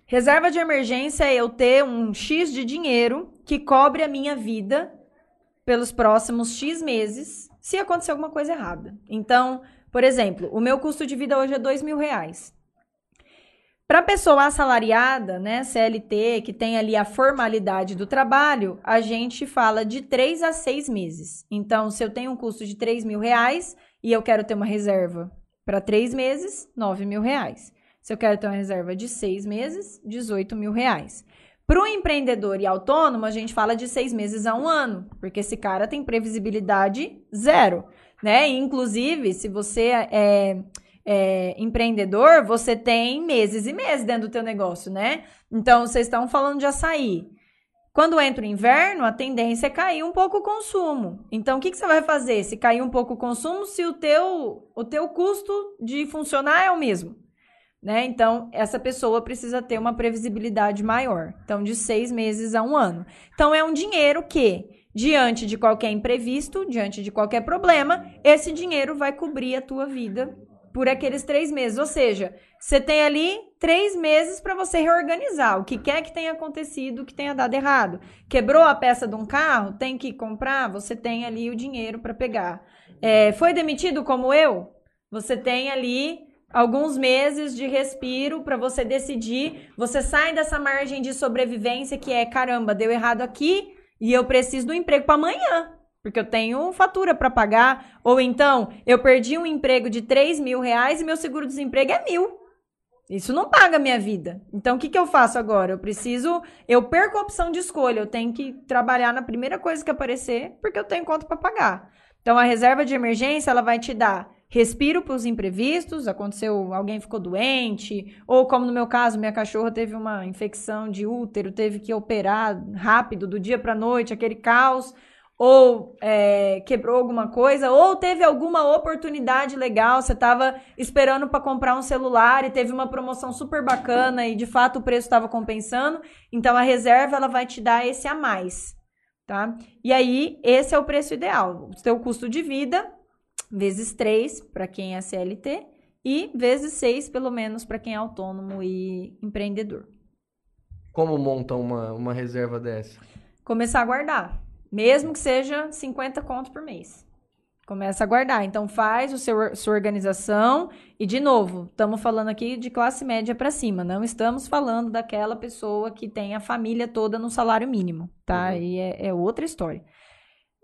Reserva de emergência é eu ter um X de dinheiro que cobre a minha vida pelos próximos X meses, se acontecer alguma coisa errada. Então, por exemplo, o meu custo de vida hoje é dois mil reais. Para pessoa assalariada, né, CLT, que tem ali a formalidade do trabalho, a gente fala de três a seis meses. Então, se eu tenho um custo de três mil reais e eu quero ter uma reserva para três meses, nove mil reais. Se eu quero ter uma reserva de seis meses, 18 mil reais. Para o empreendedor e autônomo, a gente fala de seis meses a um ano, porque esse cara tem previsibilidade zero, né? Inclusive, se você é, é empreendedor, você tem meses e meses dentro do teu negócio, né? Então, vocês estão falando de açaí. Quando entra o inverno, a tendência é cair um pouco o consumo. Então, o que, que você vai fazer se cair um pouco o consumo se o teu, o teu custo de funcionar é o mesmo? Né? Então, essa pessoa precisa ter uma previsibilidade maior. Então, de seis meses a um ano. Então, é um dinheiro que, diante de qualquer imprevisto, diante de qualquer problema, esse dinheiro vai cobrir a tua vida por aqueles três meses. Ou seja, você tem ali três meses para você reorganizar o que quer que tenha acontecido, que tenha dado errado. Quebrou a peça de um carro, tem que comprar, você tem ali o dinheiro para pegar. É, foi demitido como eu? Você tem ali alguns meses de respiro para você decidir. Você sai dessa margem de sobrevivência que é caramba, deu errado aqui e eu preciso do emprego para amanhã. Porque eu tenho fatura para pagar. Ou então, eu perdi um emprego de 3 mil reais e meu seguro-desemprego é mil. Isso não paga a minha vida. Então, o que, que eu faço agora? Eu preciso. Eu perco a opção de escolha. Eu tenho que trabalhar na primeira coisa que aparecer, porque eu tenho conta para pagar. Então, a reserva de emergência ela vai te dar respiro para os imprevistos. Aconteceu, alguém ficou doente, ou como no meu caso, minha cachorra teve uma infecção de útero, teve que operar rápido, do dia para noite, aquele caos ou é, quebrou alguma coisa, ou teve alguma oportunidade legal, você estava esperando para comprar um celular e teve uma promoção super bacana e de fato o preço estava compensando, então a reserva ela vai te dar esse a mais, tá? E aí esse é o preço ideal, o seu custo de vida vezes 3 para quem é CLT e vezes 6 pelo menos para quem é autônomo e empreendedor. Como monta uma, uma reserva dessa? Começar a guardar. Mesmo que seja 50 conto por mês. Começa a guardar. Então faz o seu, sua organização e de novo, estamos falando aqui de classe média para cima, não estamos falando daquela pessoa que tem a família toda no salário mínimo, tá? Uhum. E é, é outra história.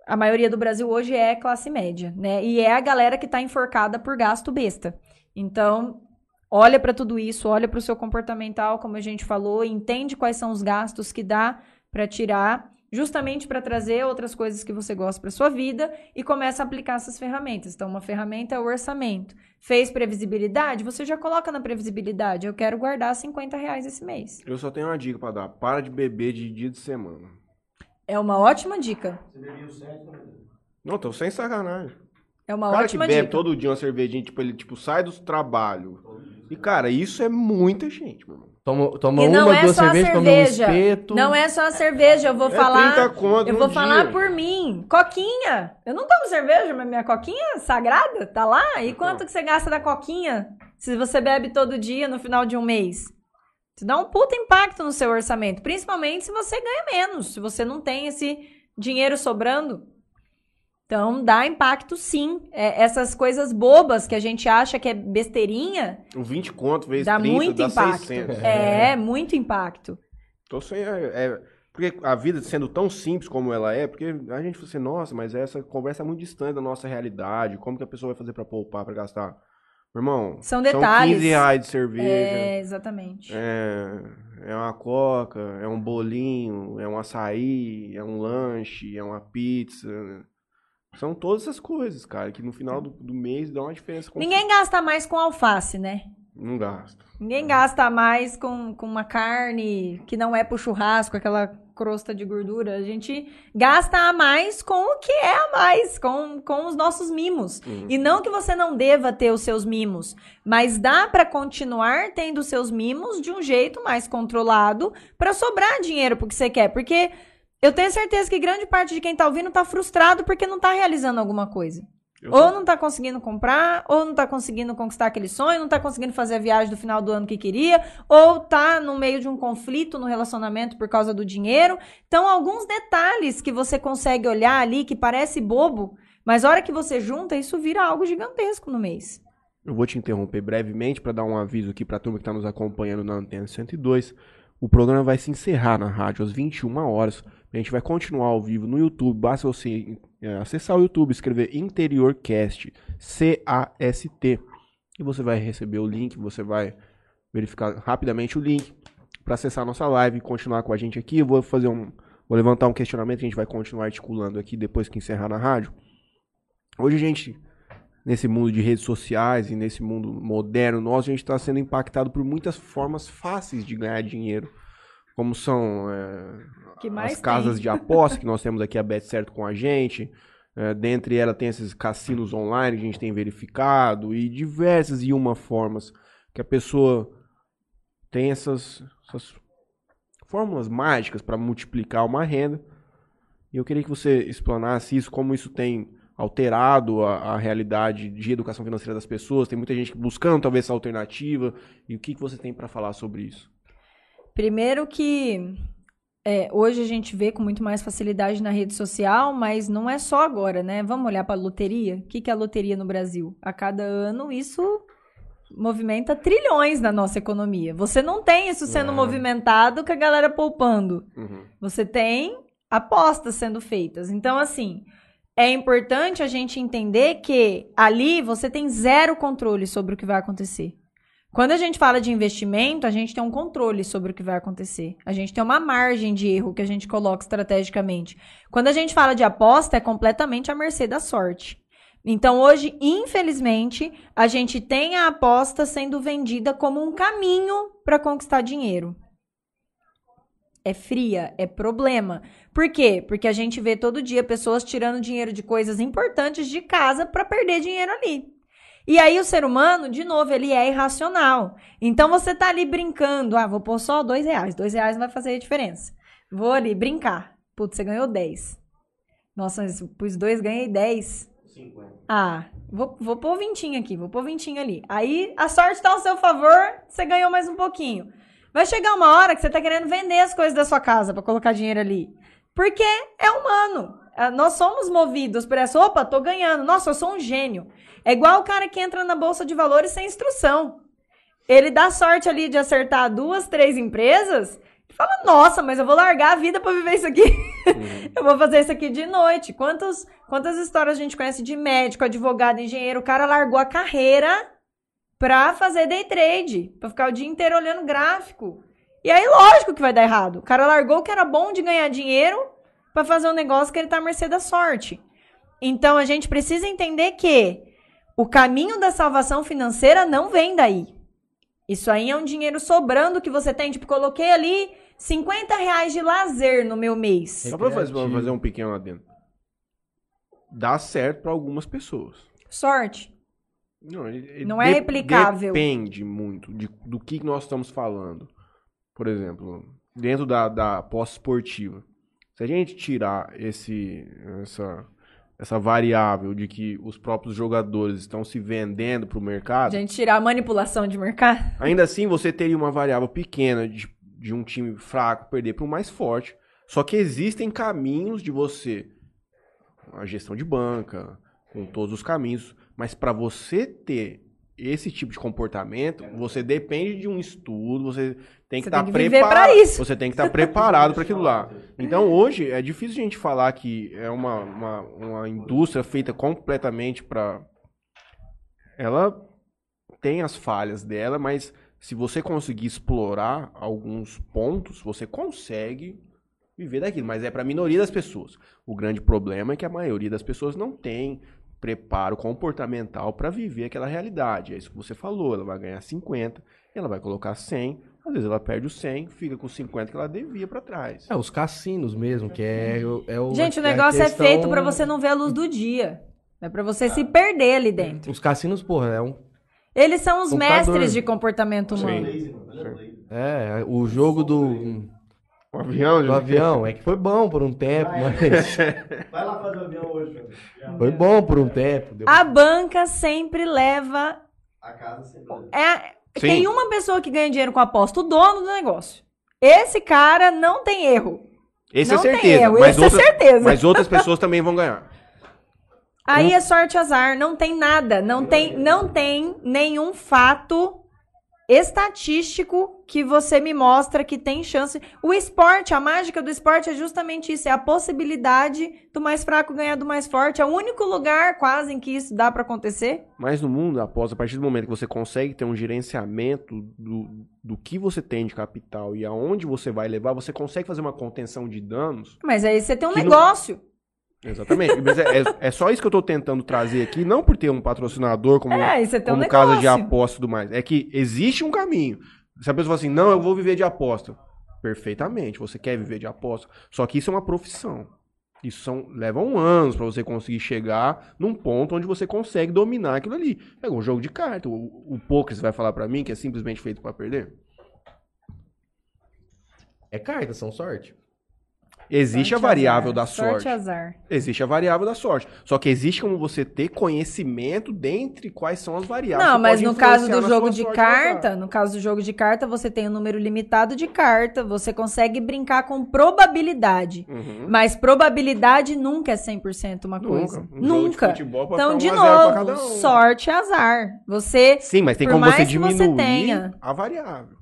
A maioria do Brasil hoje é classe média, né? E é a galera que está enforcada por gasto besta. Então, olha para tudo isso, olha para o seu comportamental, como a gente falou, entende quais são os gastos que dá para tirar justamente para trazer outras coisas que você gosta para sua vida e começa a aplicar essas ferramentas. Então, uma ferramenta é o orçamento. Fez previsibilidade? Você já coloca na previsibilidade. Eu quero guardar 50 reais esse mês. Eu só tenho uma dica pra dar. Para de beber de dia de semana. É uma ótima dica. Não, tô sem sacanagem. É uma O cara que ótima bebe dica. todo dia uma cervejinha, tipo, ele tipo, sai do trabalho. E, cara, isso é muita gente, meu irmão. Toma, toma E não uma, é duas só a cervejas, come um cerveja. espeto. Não é só a cerveja, eu vou É falar. 30 conto Eu vou falar dia. por mim. Coquinha. Eu não tomo cerveja, mas minha coquinha sagrada tá lá. E quanto que você gasta da coquinha? Se você bebe todo dia no final de um mês? Isso dá um puta impacto no seu orçamento, principalmente se você ganha menos, se você não tem esse dinheiro sobrando. Então, dá impacto sim. É, essas coisas bobas que a gente acha que é besteirinha, O 20 conto vezes dá 30 muito dá impacto. 600. É, muito impacto. Tô sem, é, é- porque a vida sendo tão simples como ela é, porque a gente fala assim, nossa, mas essa conversa é muito distante da nossa realidade. Como que a pessoa vai fazer pra poupar, pra gastar? Meu irmão, São detalhes. 15 reais de cerveja. É, exatamente. É, é uma coca, é um bolinho, é um açaí, é um lanche, é uma pizza. São todas essas coisas, cara, que no final do, do mês dá uma diferença. Ninguém gasta mais com alface, né? Não gasta. Ninguém gasta mais com, com uma carne que não é pro churrasco, aquela crosta de gordura. A gente gasta a mais com o que é a mais, com, com os nossos mimos. Uhum. E não que você não deva ter os seus mimos, mas dá pra continuar tendo os seus mimos de um jeito mais controlado pra sobrar dinheiro pro que você quer. Porque eu tenho certeza que grande parte de quem tá ouvindo tá frustrado porque não tá realizando alguma coisa. Eu Ou não tá conseguindo comprar, ou não tá conseguindo conquistar aquele sonho, não tá conseguindo fazer a viagem do final do ano que queria, ou tá no meio de um conflito no relacionamento por causa do dinheiro. Então, alguns detalhes que você consegue olhar ali que parece bobo, mas a hora que você junta, isso vira algo gigantesco no mês. Eu vou te interromper brevemente para dar um aviso aqui para a turma que está nos acompanhando na Antena 102. O programa vai se encerrar na rádio às 21 horas. A gente vai continuar ao vivo no YouTube. Basta você é, acessar o YouTube, escrever Interiorcast, C-A-S-T. E você vai receber o link, você vai verificar rapidamente o link para acessar a nossa live e continuar com a gente aqui. Eu vou fazer um. Vou levantar um questionamento que a gente vai continuar articulando aqui depois que encerrar na rádio. Hoje a gente nesse mundo de redes sociais e nesse mundo moderno nosso, a gente está sendo impactado por muitas formas fáceis de ganhar dinheiro. Como são é, Que mais as casas tem? de aposta, que nós temos aqui a Bet Certo com a gente. É, dentre elas tem esses cassinos online que a gente tem verificado e diversas e uma formas que a pessoa tem essas, essas fórmulas mágicas para multiplicar uma renda. E eu queria que você explanasse isso, como isso tem alterado a, a realidade de educação financeira das pessoas. Tem muita gente buscando talvez essa alternativa. E o que, que você tem para falar sobre isso? Primeiro que é, hoje a gente vê com muito mais facilidade na rede social, mas não é só agora, né? Vamos olhar para a loteria? O que, que é a loteria no Brasil? A cada ano isso movimenta trilhões na nossa economia. Você não tem isso sendo É. movimentado com a galera poupando. Uhum. Você tem apostas sendo feitas. Então, assim, é importante a gente entender que ali você tem zero controle sobre o que vai acontecer. Quando a gente fala de investimento, a gente tem um controle sobre o que vai acontecer. A gente tem uma margem de erro que a gente coloca estrategicamente. Quando a gente fala de aposta, é completamente à mercê da sorte. Então, hoje, infelizmente, a gente tem a aposta sendo vendida como um caminho para conquistar dinheiro. É fria, é problema. Por quê? Porque a gente vê todo dia pessoas tirando dinheiro de coisas importantes de casa para perder dinheiro ali. E aí o ser humano, de novo, ele é irracional. Então você tá ali brincando, ah, vou pôr só dois reais, dois reais não vai fazer diferença. Vou ali brincar. Putz, você ganhou 10. Nossa, mas pus dois, ganhei 10. Ah, vou, vou pôr vintinho aqui, vou pôr vintinho ali. Aí a sorte tá ao seu favor, você ganhou mais um pouquinho. Vai chegar uma hora que você tá querendo vender as coisas da sua casa pra colocar dinheiro ali. Porque é humano. Ah, Nós somos movidos por essa, opa, tô ganhando. Nossa, eu sou um gênio. É igual o cara que entra na bolsa de valores sem instrução. Ele dá sorte ali de acertar duas, três empresas. E fala, nossa, mas eu vou largar a vida pra viver isso aqui. eu vou fazer isso aqui de noite. Quantos, quantas histórias a gente conhece de médico, advogado, engenheiro? O cara largou a carreira pra fazer day trade, pra ficar o dia inteiro olhando gráfico. E aí, lógico que vai dar errado. O cara largou o que era bom de ganhar dinheiro pra fazer um negócio que ele tá à mercê da sorte. Então, a gente precisa entender que o caminho da salvação financeira não vem daí. Isso aí é um dinheiro sobrando que você tem. Tipo, coloquei ali 50 reais de lazer no meu mês. Só para fazer, Recreativo. fazer um pequeno adendo. Dá certo para algumas pessoas. Sorte. Não, ele- Não é replicável. Depende muito de, do que nós estamos falando. Por exemplo, dentro da, da aposta esportiva. Se a gente tirar esse, essa, essa variável de que os próprios jogadores estão se vendendo para o mercado, A gente tirar a manipulação de mercado. ainda assim você teria uma variável pequena de, de um time fraco perder para o mais forte. Só que existem caminhos de você, a gestão de banca, com todos os caminhos, mas para você ter esse tipo de comportamento, você depende de um estudo, você tem que Você estar tem que viver pra preparado. isso. Você tem que estar preparado para aquilo lá. Então hoje é difícil a gente falar que é uma, uma, uma indústria feita completamente para ela tem as falhas dela, mas se você conseguir explorar alguns pontos, você consegue viver daquilo. Mas é para a minoria das pessoas. O grande problema é que a maioria das pessoas não tem preparo comportamental para viver aquela realidade. É isso que você falou. Ela vai ganhar 50, ela vai colocar 100, às vezes ela perde os 100, fica com 50 que ela devia para trás. É, os cassinos mesmo, que é, o- é o. Gente, o é negócio é questão- feito pra você não ver a luz do dia. É pra você se perder ali dentro. Os cassinos, porra, é um. Eles são os Computador. mestres de comportamento humano. É, o jogo do, O avião, do avião é que foi bom por um tempo, mas. Vai lá fazer o avião hoje. Foi bom por um tempo. deu- A banca sempre leva. A casa sempre. É, Sim. tem uma pessoa que ganha dinheiro com aposta, o dono do negócio. Esse cara não tem erro. esse não é tem certeza. erro, mas, esse é outras, certeza. mas outras pessoas também vão ganhar. Aí é sorte azar, não tem nada, não tem, não tem nenhum fato estatístico que você me mostra que tem chance. O esporte, a mágica do esporte é justamente isso, é a possibilidade do mais fraco ganhar do mais forte. É o único lugar quase em que isso dá pra acontecer. Mas no mundo, após, a partir do momento que você consegue ter um gerenciamento do, do que você tem de capital e aonde você vai levar, você consegue fazer uma contenção de danos. Mas aí você tem um Que não- negócio. Exatamente. Mas é, é- é só isso que eu tô tentando trazer aqui, não por ter um patrocinador como, É, você tem um como casa de negócio. aposta e tudo mais. É que existe um caminho. Se a pessoa fala assim, não, eu vou viver de aposta. Perfeitamente, você quer viver de aposta. Só que isso é uma profissão. Isso são, levam anos pra você conseguir chegar num ponto onde você consegue dominar aquilo ali. É um jogo de carta. O, o poker, você vai falar pra mim que é simplesmente feito pra perder? É carta, são sorte. Existe a Sorte, variável azar. da sorte. Sorte azar. Existe a variável da sorte. Só que existe como você ter conhecimento dentre quais são as variáveis. Não, mas no caso do jogo de carta, no caso do jogo de carta, você tem um número limitado de carta, você consegue brincar com probabilidade. Uhum. Mas probabilidade nunca é 100% uma coisa. Nunca. Um jogo de Nunca. Então, de 1 a 0 pra novo, um. sorte azar. Você Sim, mas tem como você que você diminuir tenha. a variável.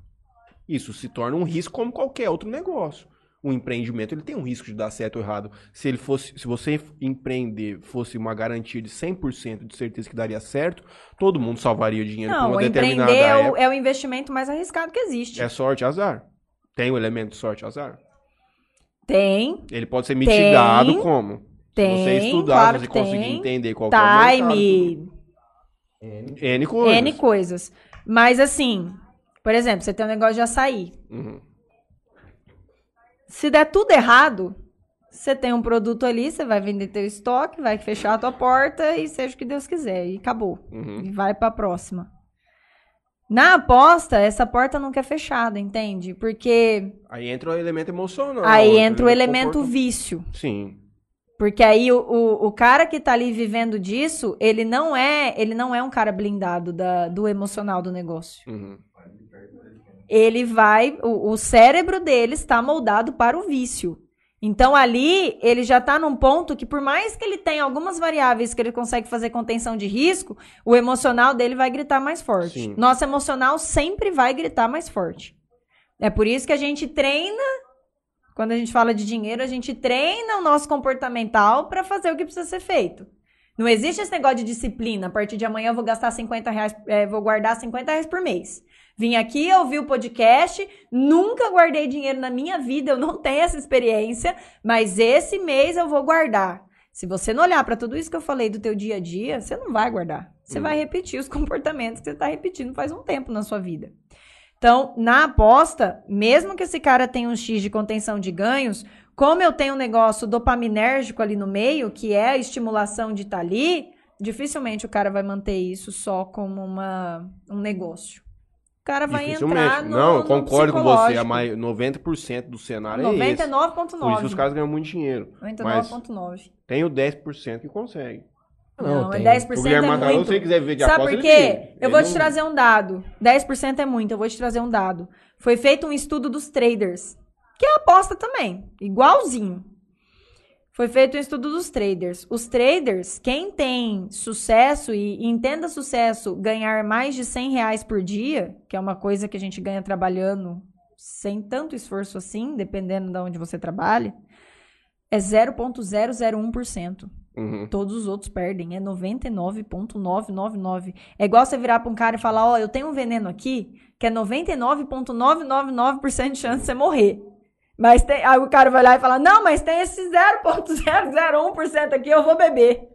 Isso se torna um risco como qualquer outro negócio. O empreendimento ele tem um risco de dar certo ou errado. Se ele fosse, se você empreender fosse uma garantia de 100% de certeza que daria certo, todo mundo salvaria dinheiro por Não, uma empreender determinada é o, época. é o investimento mais arriscado que existe. É sorte azar. Tem o elemento sorte azar. Tem, Ele pode ser mitigado Tem. como? tem, se você estudar, claro você conseguir tem. entender qual que é o mercado. Time, N coisas. N coisas. Mas assim, por exemplo, você tem um negócio de açaí. Uhum. Se der tudo errado, você tem um produto ali, você vai vender teu estoque, vai fechar a tua porta e seja o que Deus quiser. E acabou. Uhum. E vai pra próxima. Na aposta, essa porta nunca é fechada, entende? Porque Aí entra o elemento emocional. aí entra o elemento vício. Sim. Porque aí o, o, o cara que tá ali vivendo disso, ele não é, ele não é um cara blindado da, do emocional do negócio. Uhum. Ele vai, o, o cérebro dele está moldado para o vício. Então ali ele já tá num ponto que por mais que ele tenha algumas variáveis que ele consegue fazer contenção de risco, o emocional dele vai gritar mais forte. Sim. Nosso emocional sempre vai gritar mais forte. É por isso que a gente treina quando a gente fala de dinheiro, a gente treina o nosso comportamental para fazer o que precisa ser feito. Não existe esse negócio de disciplina. A partir de amanhã eu vou gastar 50 reais, é, vou guardar 50 reais por mês. Vim aqui, ouvi o podcast, nunca guardei dinheiro na minha vida, eu não tenho essa experiência, mas esse mês eu vou guardar. Se você não olhar para tudo isso que eu falei do teu dia a dia, você não vai guardar. Você vai repetir os comportamentos que você está repetindo faz um tempo na sua vida. Então, na aposta, mesmo que esse cara tenha um X de contenção de ganhos, como eu tenho um negócio dopaminérgico ali no meio, que é a estimulação de estar ali, dificilmente o cara vai manter isso só como uma, um negócio. o cara vai entrar no Não, eu concordo com você. A psicológico. mai- 90% do cenário é esse. 99,9. Por isso os caras ganham muito dinheiro. Mas 99,9. tem o 10% que consegue. Não, Não, é tem. 10% O Guilherme é Magalhães, muito. se ele quiser ver de Sabe aposta, por quê? Eu Ele vou não- te trazer um dado. 10% é muito, eu vou te trazer um dado. Foi feito um estudo dos traders, que é aposta também, igualzinho. Foi feito um estudo dos traders. Os traders, quem tem sucesso e, entenda sucesso, ganhar mais de 100 reais por dia, que é uma coisa que a gente ganha trabalhando sem tanto esforço assim, dependendo de onde você trabalha, é 0,001%. Uhum. Todos os outros perdem. É 99,999. É igual você virar pra um cara e falar: Ó, eu tenho um veneno aqui que é 99,999% de chance de você morrer. Mas tem. Aí o cara vai lá e fala: Não, mas tem esse 0,001% aqui, eu vou beber.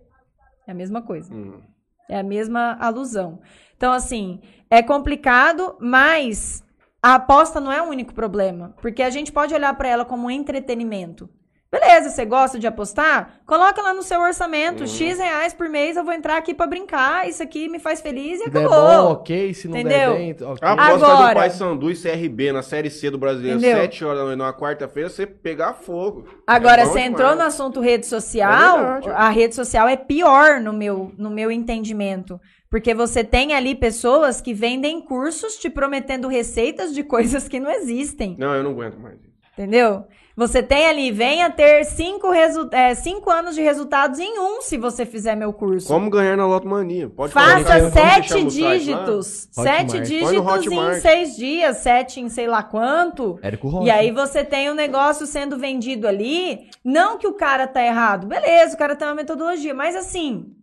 É a mesma coisa. Uhum. É a mesma alusão. Então, assim, é complicado, mas a aposta não é o único problema. Porque a gente pode olhar para ela como um entretenimento. Beleza, você gosta de apostar? Coloca lá no seu orçamento, Uhum. X reais por mês, eu vou entrar aqui para brincar, isso aqui me faz feliz e Se der acabou. bom, ok. Se não Entendeu? der bem, ok. A aposta Agora- do Paysandu e CRB na Série C do Brasileiro, Entendeu? 7 horas da noite, numa quarta-feira, você pegar fogo. Agora, É você entrou no assunto rede social, É verdade, ó. a rede social é pior no meu, no meu entendimento. Porque você tem ali pessoas que vendem cursos te prometendo receitas de coisas que não existem. Não, eu não aguento mais. Entendeu? Você tem ali, venha ter cinco, resu é, cinco anos de resultados em um se você fizer meu curso. Como ganhar na Loto Mania? Pode. Faça sete o dígitos. Sete dígitos em seis dias, sete em sei lá quanto. Érico Rocha. E aí você tem um negócio sendo vendido ali. Não que o cara tá errado. Beleza, o cara tem uma metodologia. Mas assim,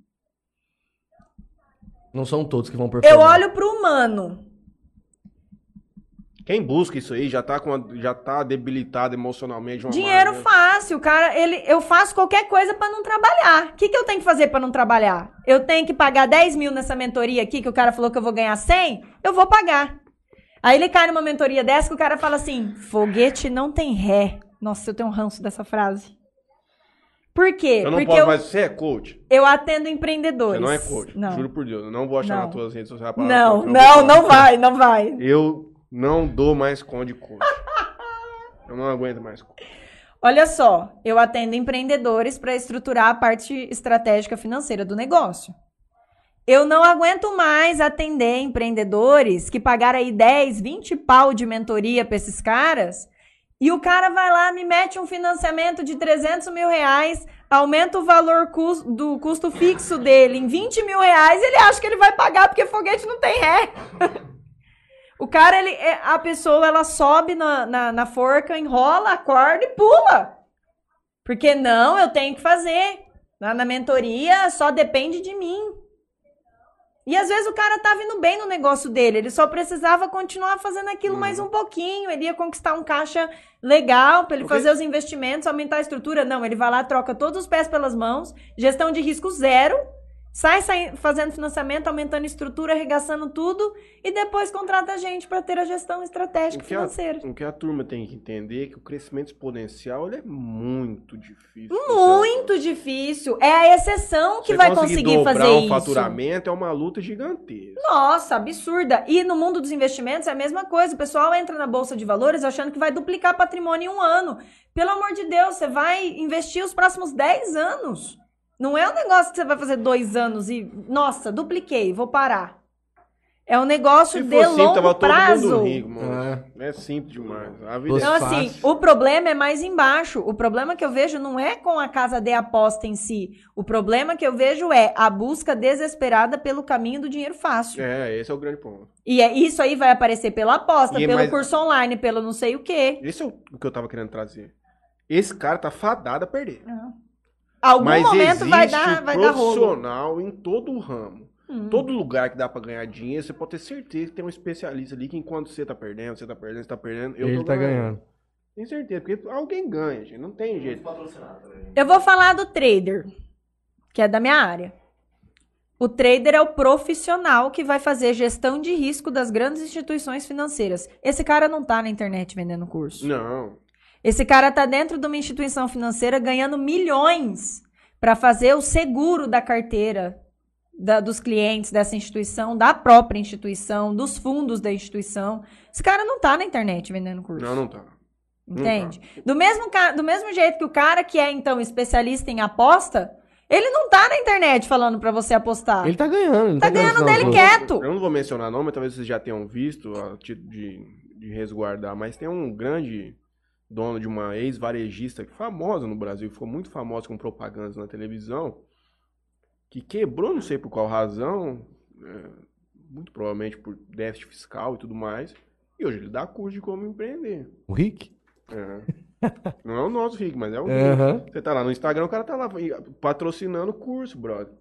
Não são todos que vão eu performar. olho pro humano. Quem busca isso aí já tá, com a- já tá debilitado emocionalmente. uma Dinheiro maneira. fácil, cara. Ele, eu faço qualquer coisa pra não trabalhar. O que, que eu tenho que fazer pra não trabalhar? Eu tenho que pagar 10 mil nessa mentoria aqui, que o cara falou que eu vou ganhar 100? Eu vou pagar. Aí ele cai numa mentoria dessa que o cara fala assim: foguete não tem ré. Nossa, eu tenho um ranço dessa frase. Por quê? Eu não Porque posso, eu, mas você é coach. eu atendo empreendedores. Você não é coach. Não. Juro por Deus. Eu não vou achar Não. nas tuas redes sociais. Não, não, não vai, não vai. Eu não dou mais conta de coach. eu não aguento mais. Olha só, eu atendo empreendedores para estruturar a parte estratégica financeira do negócio. Eu não aguento mais atender empreendedores que pagaram aí 10, 20 pau de mentoria para esses caras e o cara vai lá, me mete um financiamento de 300 mil reais, aumenta o valor do custo fixo dele em 20 mil reais ele acha que ele vai pagar porque foguete não tem ré. O cara, ele, é- a pessoa, ela sobe na, na, na forca, enrola, acorda e pula. Porque não, eu tenho que fazer. Lá na mentoria só depende de mim. E às vezes o cara tá vindo bem no negócio dele, ele só precisava continuar fazendo aquilo mais um pouquinho, ele ia conquistar um caixa legal para ele Porque- fazer os investimentos, aumentar a estrutura. Não, ele vai lá, troca todos os pés pelas mãos, gestão de risco zero, sai, sai fazendo financiamento, aumentando estrutura, arregaçando tudo e depois contrata a gente para ter a gestão estratégica O que, a, financeira. o que a turma tem que entender é que o crescimento exponencial é muito difícil. Muito difícil. É a exceção que Você vai conseguir conseguir fazer um isso. faturamento é uma luta gigantesca. Nossa, absurda. E no mundo dos investimentos é a mesma coisa. O pessoal entra na bolsa de valores achando que vai duplicar patrimônio em um ano. Pelo amor de Deus, você vai investir os próximos 10 anos. Não é um negócio que você vai fazer dois anos e, nossa, dupliquei, vou parar. É um negócio Se de simples, longo tava todo prazo. mundo rico, mano. É. simples demais. A vida Você é Então, fácil. assim, o problema é mais embaixo. O problema que eu vejo não é com a casa de aposta em si. O problema que eu vejo é a busca desesperada pelo caminho do dinheiro fácil. É, esse é o grande ponto. E é, isso aí vai aparecer pela aposta, E é pelo mais- curso online, pelo não sei o quê. Esse é o que eu tava querendo trazer. Esse cara tá fadado a perder. Algum Mas momento existe vai dar, vai dar rolo. profissional em todo o ramo. Hum. Todo lugar que dá pra ganhar dinheiro, você pode ter certeza que tem um especialista ali que enquanto você tá perdendo, você tá perdendo, você tá perdendo, eu Ele tô tá ganhando. Tem certeza, porque alguém ganha, gente. Não tem jeito. Eu vou falar do trader, que é da minha área. O trader é o profissional que vai fazer gestão de risco das grandes instituições financeiras. Esse cara não tá na internet vendendo curso. Não. Esse cara tá dentro de uma instituição financeira ganhando milhões para fazer o seguro da carteira da- dos clientes dessa instituição, da própria instituição, dos fundos da instituição. Esse cara não tá na internet vendendo curso. Não, não tá. Entende? Do mesmo, do mesmo jeito que o cara que é, então, especialista em aposta, ele não tá na internet falando pra você apostar. Ele tá ganhando. ele Tá ganhando sinal dele quieto. Eu não vou mencionar nome, talvez vocês já tenham visto, a título de, de resguardar, mas tem um grande dono de uma ex-varejista que famosa no Brasil, ficou muito famosa com propagandas na televisão, que quebrou, não sei por qual razão, é, muito provavelmente por déficit fiscal e tudo mais, e hoje ele dá curso de como empreender. O Rick? É. Não é o nosso Rick, mas é o Aham. Rick. Você tá lá no Instagram, o cara tá lá patrocinando o curso, brother.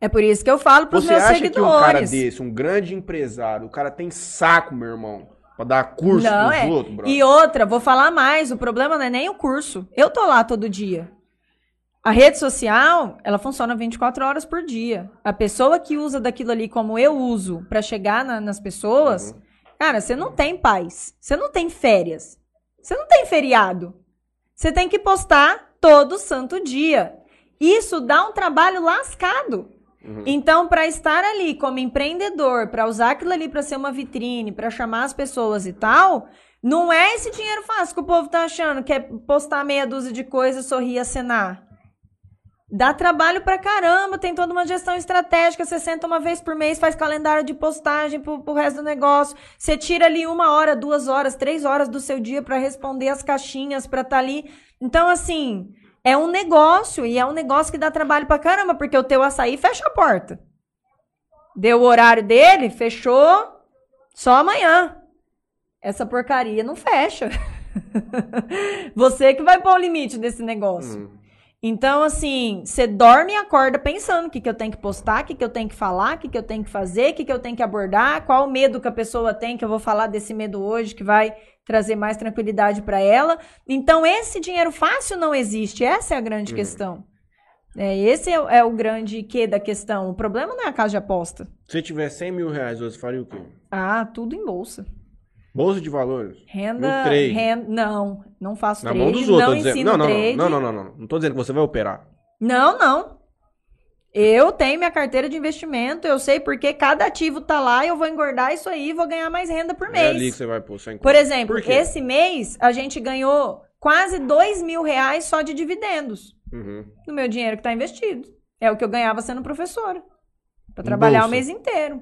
É por isso que eu falo pros Você meus acha que um cara seguidores. desse, um grande empresário, o cara tem saco, meu irmão, pra dar curso Não, pros é. outros, brother? E outra, vou falar mais, o problema não é nem o curso. Eu tô lá todo dia. A rede social, ela funciona 24 horas por dia. A pessoa que usa daquilo ali como eu uso pra chegar na- nas pessoas, Uhum. cara, você não tem paz. Você não tem férias. Você não tem feriado. Você tem que postar todo santo dia. Isso dá um trabalho lascado. Uhum. Então, para estar ali como empreendedor, para usar aquilo ali para ser uma vitrine, para chamar as pessoas e tal, não é esse dinheiro fácil que o povo tá achando, que é postar meia dúzia de coisas, sorrir acenar. Dá trabalho pra caramba, tem toda uma gestão estratégica. Você senta uma vez por mês, faz calendário de postagem pro, pro resto do negócio. Você tira ali uma hora, duas horas, três horas do seu dia pra responder as caixinhas, pra estar ali. Então, assim, é um negócio e é um negócio que dá trabalho pra caramba, porque o teu açaí fecha a porta. Deu o horário dele, fechou só amanhã. Essa porcaria não fecha. Você que vai pôr o limite desse negócio. Uhum. Então, assim, você dorme e acorda pensando o que, que eu tenho que postar, o que, que eu tenho que falar, o que, que eu tenho que fazer, o que, que eu tenho que abordar, qual o medo que a pessoa tem, que eu vou falar desse medo hoje, que vai trazer mais tranquilidade para ela. Então, esse dinheiro fácil não existe, essa é a grande Uhum. questão. É, esse é, o- é o grande quê da questão. O problema não é a casa de aposta. Se tiver 100 mil reais hoje, você faria o quê? Ah, tudo em bolsa. Bolsa de valores? Renda, No trade. ren- não, não faço Na trade, mão dos outros, não dizendo. ensino Não, não, trade. não, não, não, não, não. Não tô dizendo que você vai operar. Não, não. Eu tenho minha carteira de investimento, eu sei porque cada ativo tá lá, eu vou engordar isso aí e vou ganhar mais renda por É ali que mês. você vai pôr sem Por exemplo, Por esse mês a gente ganhou quase dois mil reais só de dividendos Uhum. no meu dinheiro que tá investido. É o que eu ganhava sendo professora. Pra trabalhar bolsa? o mês inteiro.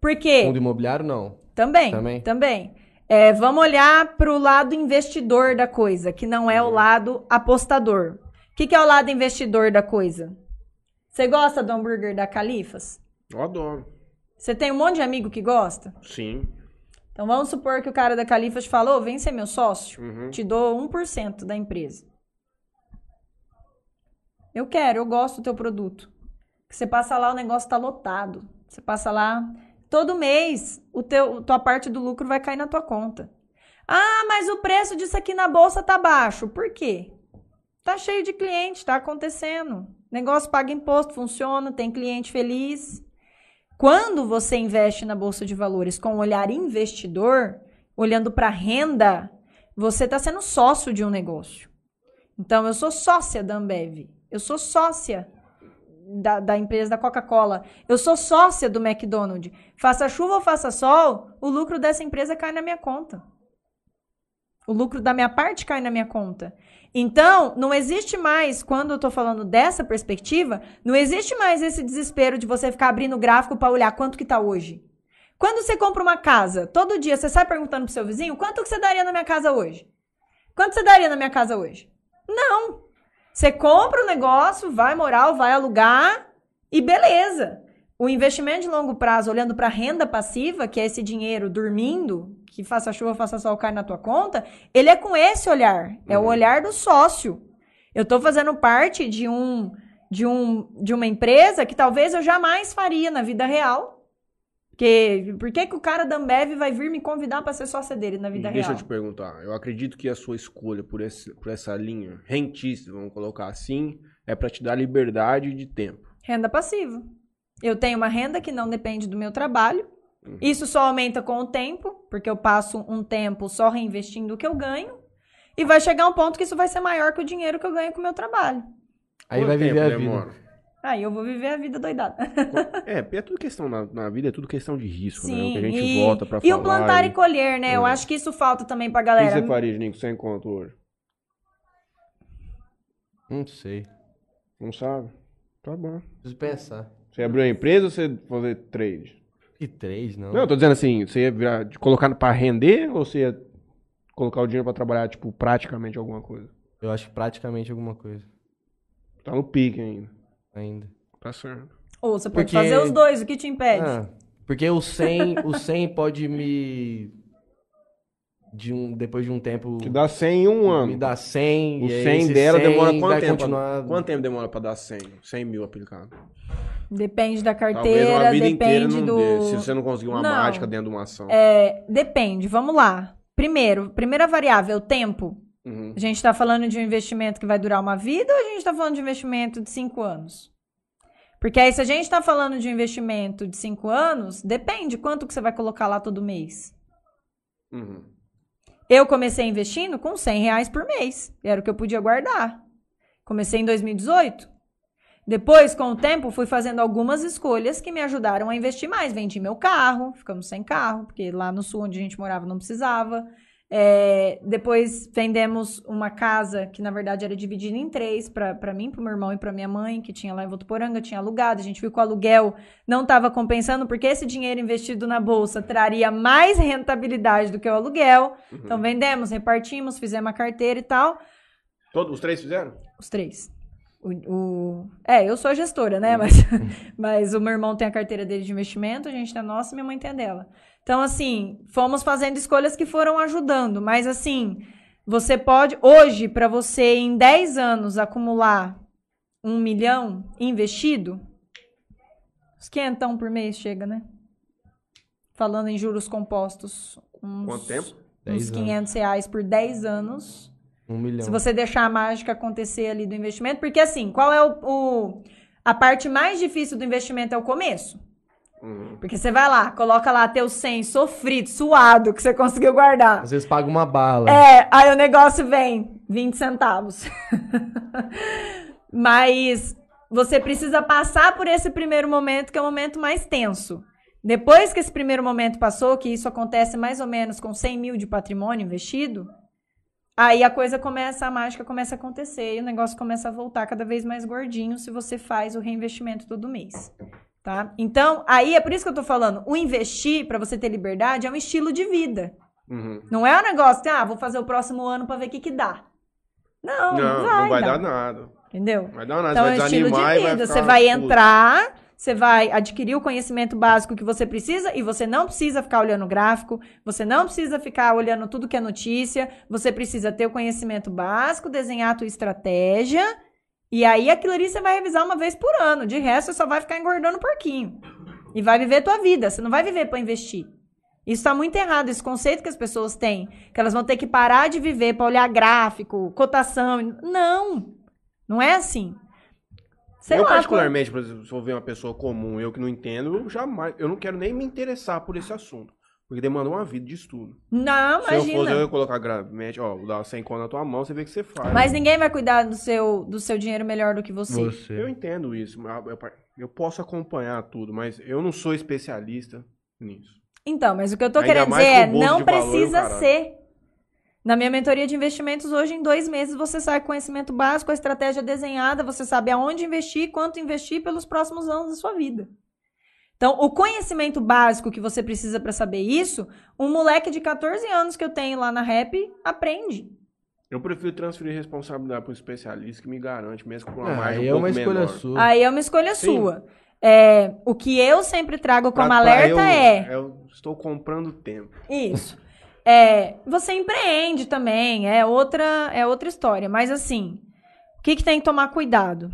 Por quê? Fundo imobiliário, não. Também, Também? também. É, vamos olhar para o lado investidor da coisa, que não é o lado apostador. O que, que é o lado investidor da coisa? Você gosta do hambúrguer da Califas? Eu adoro. Você tem um monte de amigo que gosta? Sim. Então vamos supor que o cara da Califas falou: vem ser meu sócio, Uhum. te dou 1% da empresa. Eu quero, eu gosto do teu produto. Que você passa lá, o negócio tá lotado. Você passa lá, todo mês, o teu, tua parte do lucro vai cair na tua conta. Ah, mas o preço disso aqui na bolsa tá baixo. Por quê? Tá cheio de cliente, tá acontecendo. Negócio paga imposto, funciona, tem cliente feliz. Quando você investe na bolsa de valores com um olhar investidor, olhando para renda, você está sendo sócio de um negócio. Então, eu sou sócia da Ambev. Eu sou sócia da, da empresa da Coca-Cola. Eu sou sócia do McDonald's. Faça chuva ou faça sol, o lucro dessa empresa cai na minha conta. O lucro da minha parte cai na minha conta. Então, não existe mais, quando eu tô falando dessa perspectiva, não existe mais esse desespero de você ficar abrindo o gráfico para olhar quanto que tá hoje. Quando você compra uma casa, todo dia você sai perguntando pro seu vizinho, quanto que você daria na minha casa hoje? Quanto você daria na minha casa hoje? Não. Você compra o negócio, vai morar vai alugar e beleza. O investimento de longo prazo, olhando para renda passiva, que é esse dinheiro dormindo, que faça chuva, faça sol, cai na tua conta, ele é com esse olhar. É o Uhum. olhar do sócio. Eu estou fazendo parte de um de um de uma empresa que talvez eu jamais faria na vida real. Porque por que, que o cara da Ambev vai vir me convidar para ser sócia dele na vida Deixa real? eu te perguntar. Eu acredito que a sua escolha por, esse, por essa linha rentista, vamos colocar assim, é pra te dar liberdade de tempo. Renda passiva. Eu tenho uma renda que não depende do meu trabalho. Uhum. Isso só aumenta com o tempo, porque eu passo um tempo só reinvestindo o que eu ganho. E vai chegar um ponto que isso vai ser maior que o dinheiro que eu ganho com o meu trabalho. Aí Quanto vai viver tempo a vida. demora? Aí eu vou viver a vida doidada. É, porque é tudo questão na, na vida, é tudo questão de risco, né? O Sim, que a gente e, volta pra e falar. o plantar e e- colher, né? Eu É. acho que isso falta também pra O que galera. você faria, Nico, sem conta hoje? Não sei. Não sabe? Tá bom. Preciso pensar. Você abriu a empresa ou você fazer trade? E três, não. Não, eu tô dizendo assim, você ia virar, colocar pra render ou você ia colocar o dinheiro pra trabalhar, tipo, praticamente alguma coisa? Eu acho que praticamente alguma coisa. Tá no pique ainda. Ainda. Tá certo. Ou você pode Porque- fazer os dois, o que te impede? Ah, porque o 100, o 100 pode me. De um, depois de um tempo. Te dá 100 em um ano. Me dá 100. O e aí 100 esse dela 100 demora quanto tempo? Continuar... Quanto tempo demora pra dar 100? 100 mil aplicado. Depende da Talvez carteira, uma vida inteira depende não do. dê, se você não conseguir uma Não. mágica dentro de uma ação. É, depende, vamos lá. Primeiro, primeira variável, tempo. Uhum. A gente tá falando de um investimento que vai durar uma vida ou a gente tá falando de investimento de cinco anos? Porque aí, se a gente tá falando de um investimento de cinco anos, depende quanto que você vai colocar lá todo mês. Uhum. Eu comecei investindo com 100 reais por mês. Era o que eu podia guardar. Comecei em 2018. Depois, com o tempo, fui fazendo algumas escolhas que me ajudaram a investir mais. Vendi meu carro, ficamos sem carro, porque lá no sul onde a gente morava não precisava. É, depois vendemos uma casa que na verdade era dividida em três para mim, para meu irmão e para minha mãe, que tinha lá em Votuporanga, tinha alugado. A gente viu que o aluguel não estava compensando porque esse dinheiro investido na bolsa traria mais rentabilidade do que o aluguel. Então vendemos, repartimos, fizemos a carteira e tal. Todos os três fizeram? Os três. O, o- É, eu sou a gestora, né? Mas, mas o meu irmão tem a carteira dele de investimento, a gente tem a nossa e minha mãe tem a dela. Então, assim, fomos fazendo escolhas que foram ajudando. Mas, assim, você pode, hoje, para você em 10 anos acumular um milhão investido, uns quentão por mês chega, né? Falando em juros compostos. Uns, Quanto tempo? Uns 10 anos. 500 reais por 10 anos. Um milhão. Se você deixar a mágica acontecer ali do investimento, porque assim, qual é o, o- a parte mais difícil do investimento é o começo. Uhum. Porque você vai lá, coloca lá teu 100 sofrido, suado, que você conseguiu guardar. Às vezes paga uma bala. É, aí o negócio vem 20 centavos. Mas você precisa passar por esse primeiro momento, que é o momento mais tenso. Depois que esse primeiro momento passou, que isso acontece mais ou menos com 100 mil de patrimônio investido, aí a coisa começa, a mágica começa a acontecer e o negócio começa a voltar cada vez mais gordinho se você faz o reinvestimento todo mês. Tá? Então, aí é por isso que eu tô falando, o investir para você ter liberdade é um estilo de vida. Uhum. Não é um negócio ah, vou fazer o próximo ano pra ver o que que dá. Não, Não, não, não vai, vai, dar. dar nada. Entendeu? Vai dar nada. Então você é um vai estilo de vai vida. ficar Você vai puto. entrar, você vai adquirir o conhecimento básico que você precisa e você não precisa ficar olhando o gráfico, você não precisa ficar olhando tudo que é notícia, você precisa ter o conhecimento básico, desenhar a tua estratégia e aí aquilo ali você vai revisar uma vez por ano. De resto, você só vai ficar engordando porquinho. E vai viver a tua vida. Você não vai viver para investir. Isso está muito errado, esse conceito que as pessoas têm, que elas vão ter que parar de viver para olhar gráfico, cotação. Não, não é assim. Sei eu, lá, particularmente, por exemplo, se eu ver uma pessoa comum, eu que não entendo, eu jamais, eu não quero nem me interessar por esse assunto. Porque demanda uma vida de estudo. Não, Se eu fosse, eu imagina. ia colocar gravemente, ó, vou dar 100 conto na tua mão, você vê o que você faz. Mas ninguém vai cuidar do seu, do seu dinheiro melhor do que você. Eu Você. entendo isso, eu, eu posso acompanhar tudo, mas eu não sou especialista nisso. Então, mas o que eu tô Ainda querendo dizer é, não valor, precisa caralho. ser. Na minha mentoria de investimentos, hoje, em dois meses, você sai com conhecimento básico, a estratégia desenhada, você sabe aonde investir, quanto investir pelos próximos anos da sua vida. Então, o conhecimento básico que você precisa para saber isso, um moleque de 14 anos que eu tenho lá na Rap aprende. Eu prefiro transferir responsabilidade para um especialista que me garante, mesmo com uma Ah, margem aí um é pouco uma escolha menor. sua. Aí é uma escolha Sim. sua. É, o que eu sempre trago como Pra- pra alerta eu- é Eu estou comprando tempo. Isso. É, você empreende também, é outra, é outra história. Mas assim, o que, que tem que tomar cuidado?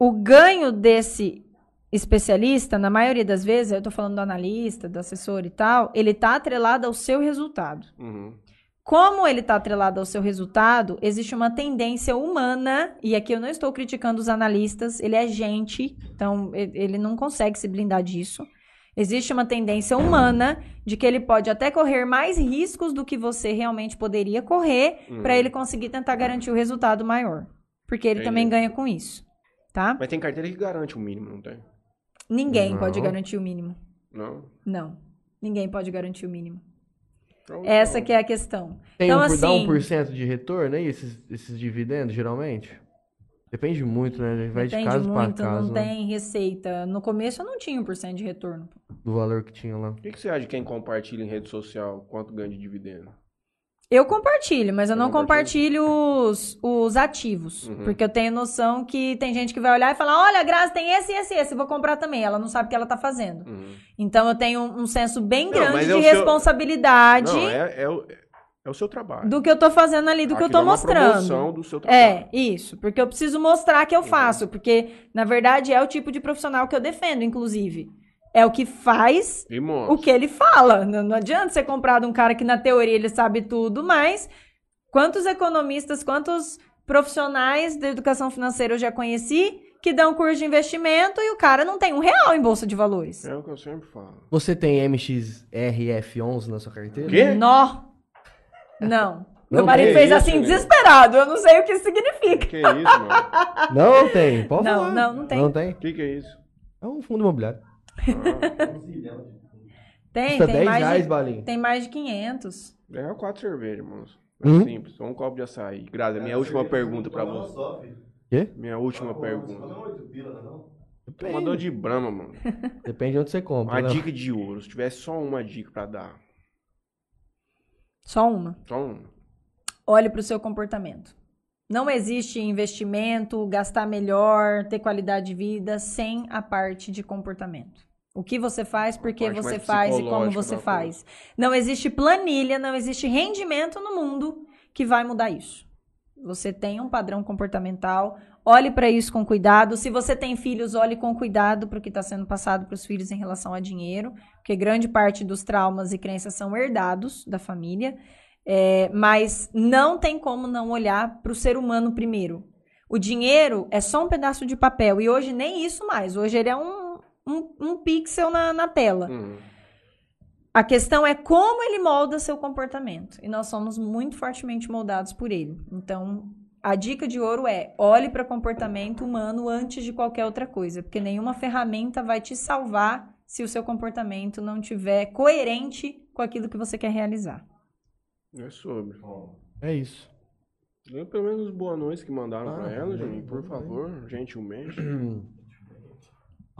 O ganho desse especialista, na maioria das vezes, eu tô falando do analista, do assessor e tal, ele tá atrelado ao seu resultado. Uhum. Como ele está atrelado ao seu resultado, existe uma tendência humana, e aqui eu não estou criticando os analistas, ele é gente, então ele não consegue se blindar disso. Existe uma tendência humana de que ele pode até correr mais riscos do que você realmente poderia correr Uhum. para ele conseguir tentar garantir o resultado maior. porque ele Entendi. também ganha com isso, tá? Mas tem carteira que garante o mínimo, não tem? Ninguém Não. pode garantir o mínimo. Não? Não. Ninguém pode garantir o mínimo. Então, Essa então, que é a questão. Tem Então, um, por- dá assim- 1% de retorno aí, esses, esses dividendos, geralmente? Depende muito, né? Vai de Depende caso pra muito, caso, não né? tem receita. No começo eu não tinha 1% de retorno. Do valor que tinha lá. O que, que você acha de quem compartilha em rede social quanto ganha de dividendo? Eu compartilho, mas eu Você não compartilho os, os ativos. Uhum. Porque eu tenho noção que tem gente que vai olhar e falar: olha, Graça, tem esse, esse, esse, vou comprar também. Ela não sabe o que ela tá fazendo. Uhum. Então eu tenho um, um senso bem Não, grande de é o seu- responsabilidade Não, é, é, o, é o seu trabalho. do que eu tô fazendo ali, do que eu tô é uma mostrando. promoção do seu trabalho. É, isso. Porque eu preciso mostrar que eu Uhum. faço. Porque, na verdade, é o tipo de profissional que eu defendo, inclusive. É o que faz o que ele fala. Não, não adianta você comprar de um cara que, na teoria, ele sabe tudo, mas quantos economistas, quantos profissionais da educação financeira eu já conheci que dão curso de investimento e o cara não tem um real em bolsa de valores? É o que eu sempre falo. Você tem MXRF11 na sua carteira? Quê? Nó. Não. Meu Não marido fez isso, assim, né? desesperado. Eu não sei o que isso significa. Que isso, mano? Não tem. Pode Não, falar. não, não tem. Não tem. O que, que é isso? É um fundo imobiliário. Tem, Custa tem 10 mais, reais, de, Balinho. tem mais de 500. É quatro cervejas, moço. É Uhum. simples. Só um copo de açaí. Graças, minha última pergunta pra você. Quê? Minha última pergunta. Não, pila, não é não? Tomador de brama, mano. Depende de onde você compra. Uma né? dica de ouro. Se tivesse só uma dica pra dar. Só uma. Só uma. Olhe para o seu comportamento. Não existe investimento, gastar melhor, ter qualidade de vida sem a parte de comportamento. O que você faz, por que você faz e como você da faz. Não existe planilha, não existe rendimento no mundo que vai mudar isso. Você tem um padrão comportamental, olhe para isso com cuidado. Se você tem filhos, olhe com cuidado para o que está sendo passado para os filhos em relação a dinheiro, porque grande parte dos traumas e crenças são herdados da família. É, mas não tem como não olhar para o ser humano primeiro. O dinheiro é só um pedaço de papel e hoje nem isso mais. Hoje ele é um, um, um pixel na, na tela. Uhum. A questão é como ele molda seu comportamento. E nós somos muito fortemente moldados por ele. Então, a dica de ouro é: olhe para comportamento humano antes de qualquer outra coisa, porque nenhuma ferramenta vai te salvar se o seu comportamento não tiver coerente com aquilo que você quer realizar. É sobre. É isso. Pelo menos boa noite que mandaram Ah, pra ela, bem, Juninho, por favor, gentilmente.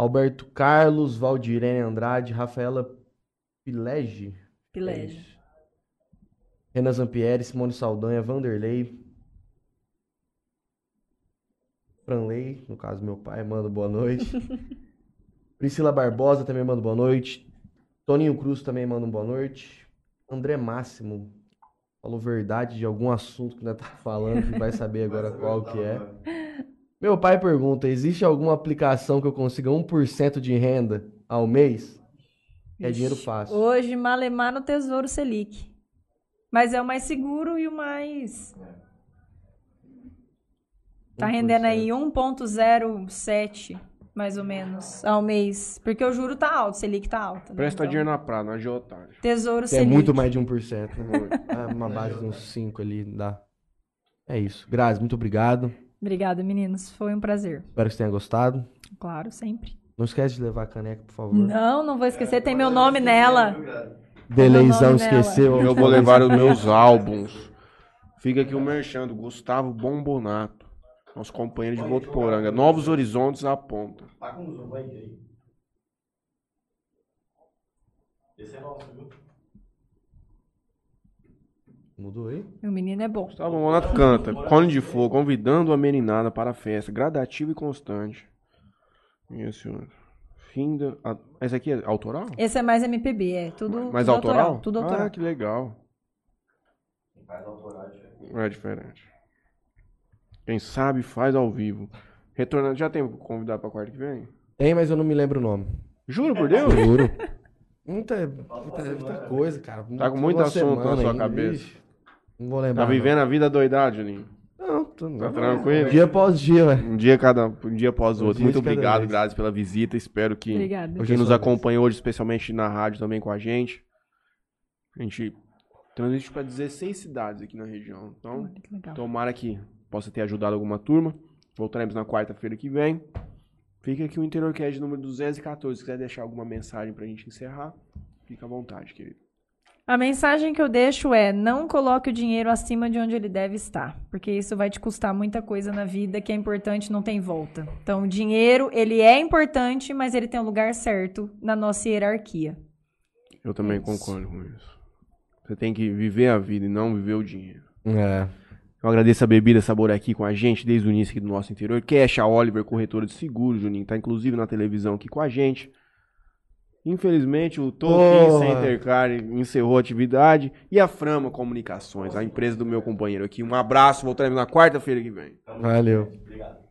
Alberto Carlos, Valdirene Andrade, Rafaela Pilege. Pilégio. Renan Zampieri, Simone Saldanha, Vanderlei. Franley, no caso meu pai, manda boa noite. Priscila Barbosa também manda boa noite. Toninho Cruz também manda um boa noite. André Máximo falou verdade de algum assunto que nós tá falando, que vai saber agora qual que é. Meu pai pergunta: existe alguma aplicação que eu consiga 1% de renda ao mês? É dinheiro fácil. Hoje, malemar no Tesouro Selic. Mas é o mais seguro e o mais. Tá rendendo aí 1,07 mais ou menos ao mês. Porque o juro tá alto, Selic tá alto. né? Presta Então, dinheiro na praia, não de otário. Tesouro Que é Selic. muito mais de 1%. Né? É uma base de uns 5 ali, dá. É isso. Grazi, muito obrigado. Obrigada, meninos. Foi um prazer. Espero que você tenha gostado. Claro, sempre. Não esquece de levar a caneca, por favor. Não, não vou esquecer. Tem meu nome nela. Deleizão Meu nome nela. esqueceu. Eu vou levar os meus álbuns. Fica aqui o merchando, Gustavo Bombonato. Nosso companheiro de Votuporanga. Novos Horizontes aponta. Tá com um zoom aí. Esse é nosso, viu? Mudou aí? Meu menino é bom. Gustavo Bombonato canta. Cone de Fogo, convidando a meninada para a festa. Gradativa e constante. Isso, senhor. Fim da... a- Essa aqui é autoral? Esse é mais MPB, é tudo, Mais tudo autoral? Tudo autoral. Ah, que legal. Faz autoral, gente. É diferente. Quem sabe faz ao vivo. Retornando, já tem convidado pra quarta que vem? Tem, mas eu não me lembro o nome. Juro por Deus? Juro. Muita, muita, muita coisa, cara. Tá com muito assunto na sua cabeça. ixi. Não vou lembrar. Tá vivendo a vida doidada, Juninho? Não, não tô, Tá não. tranquilo? Dia após dia, velho. Um dia cada, um dia após o Um outro. Muito obrigado. Grazi, pela visita. Espero que Obrigada. Hoje quem é nos acompanha hoje, especialmente na rádio também com a gente. A gente transite para 16 cidades aqui na região. Então, Olha que legal. tomara que possa ter ajudado alguma turma. Voltaremos na quarta-feira que vem. Fica aqui o Interior Cast número 214. Se quiser deixar alguma mensagem pra gente encerrar, fica à vontade, querido. A mensagem que eu deixo é: não coloque o dinheiro acima de onde ele deve estar, porque isso vai te custar muita coisa na vida que é importante, não tem volta. Então, o dinheiro, ele é importante, mas ele tem o lugar certo na nossa hierarquia. Eu também Isso. concordo com isso. Você tem que viver a vida e não viver o dinheiro. É. Eu agradeço a Bebida Sabor aqui com a gente desde o início aqui do nosso interior. Cash, a Oliver, corretora de seguros, Juninho. Tá inclusive na televisão aqui com a gente. Infelizmente, o Tolkien Porra. Center Car encerrou a atividade. E a Frama Comunicações, a empresa do meu companheiro aqui. Um abraço, voltaremos na quarta-feira que vem. Valeu. Obrigado.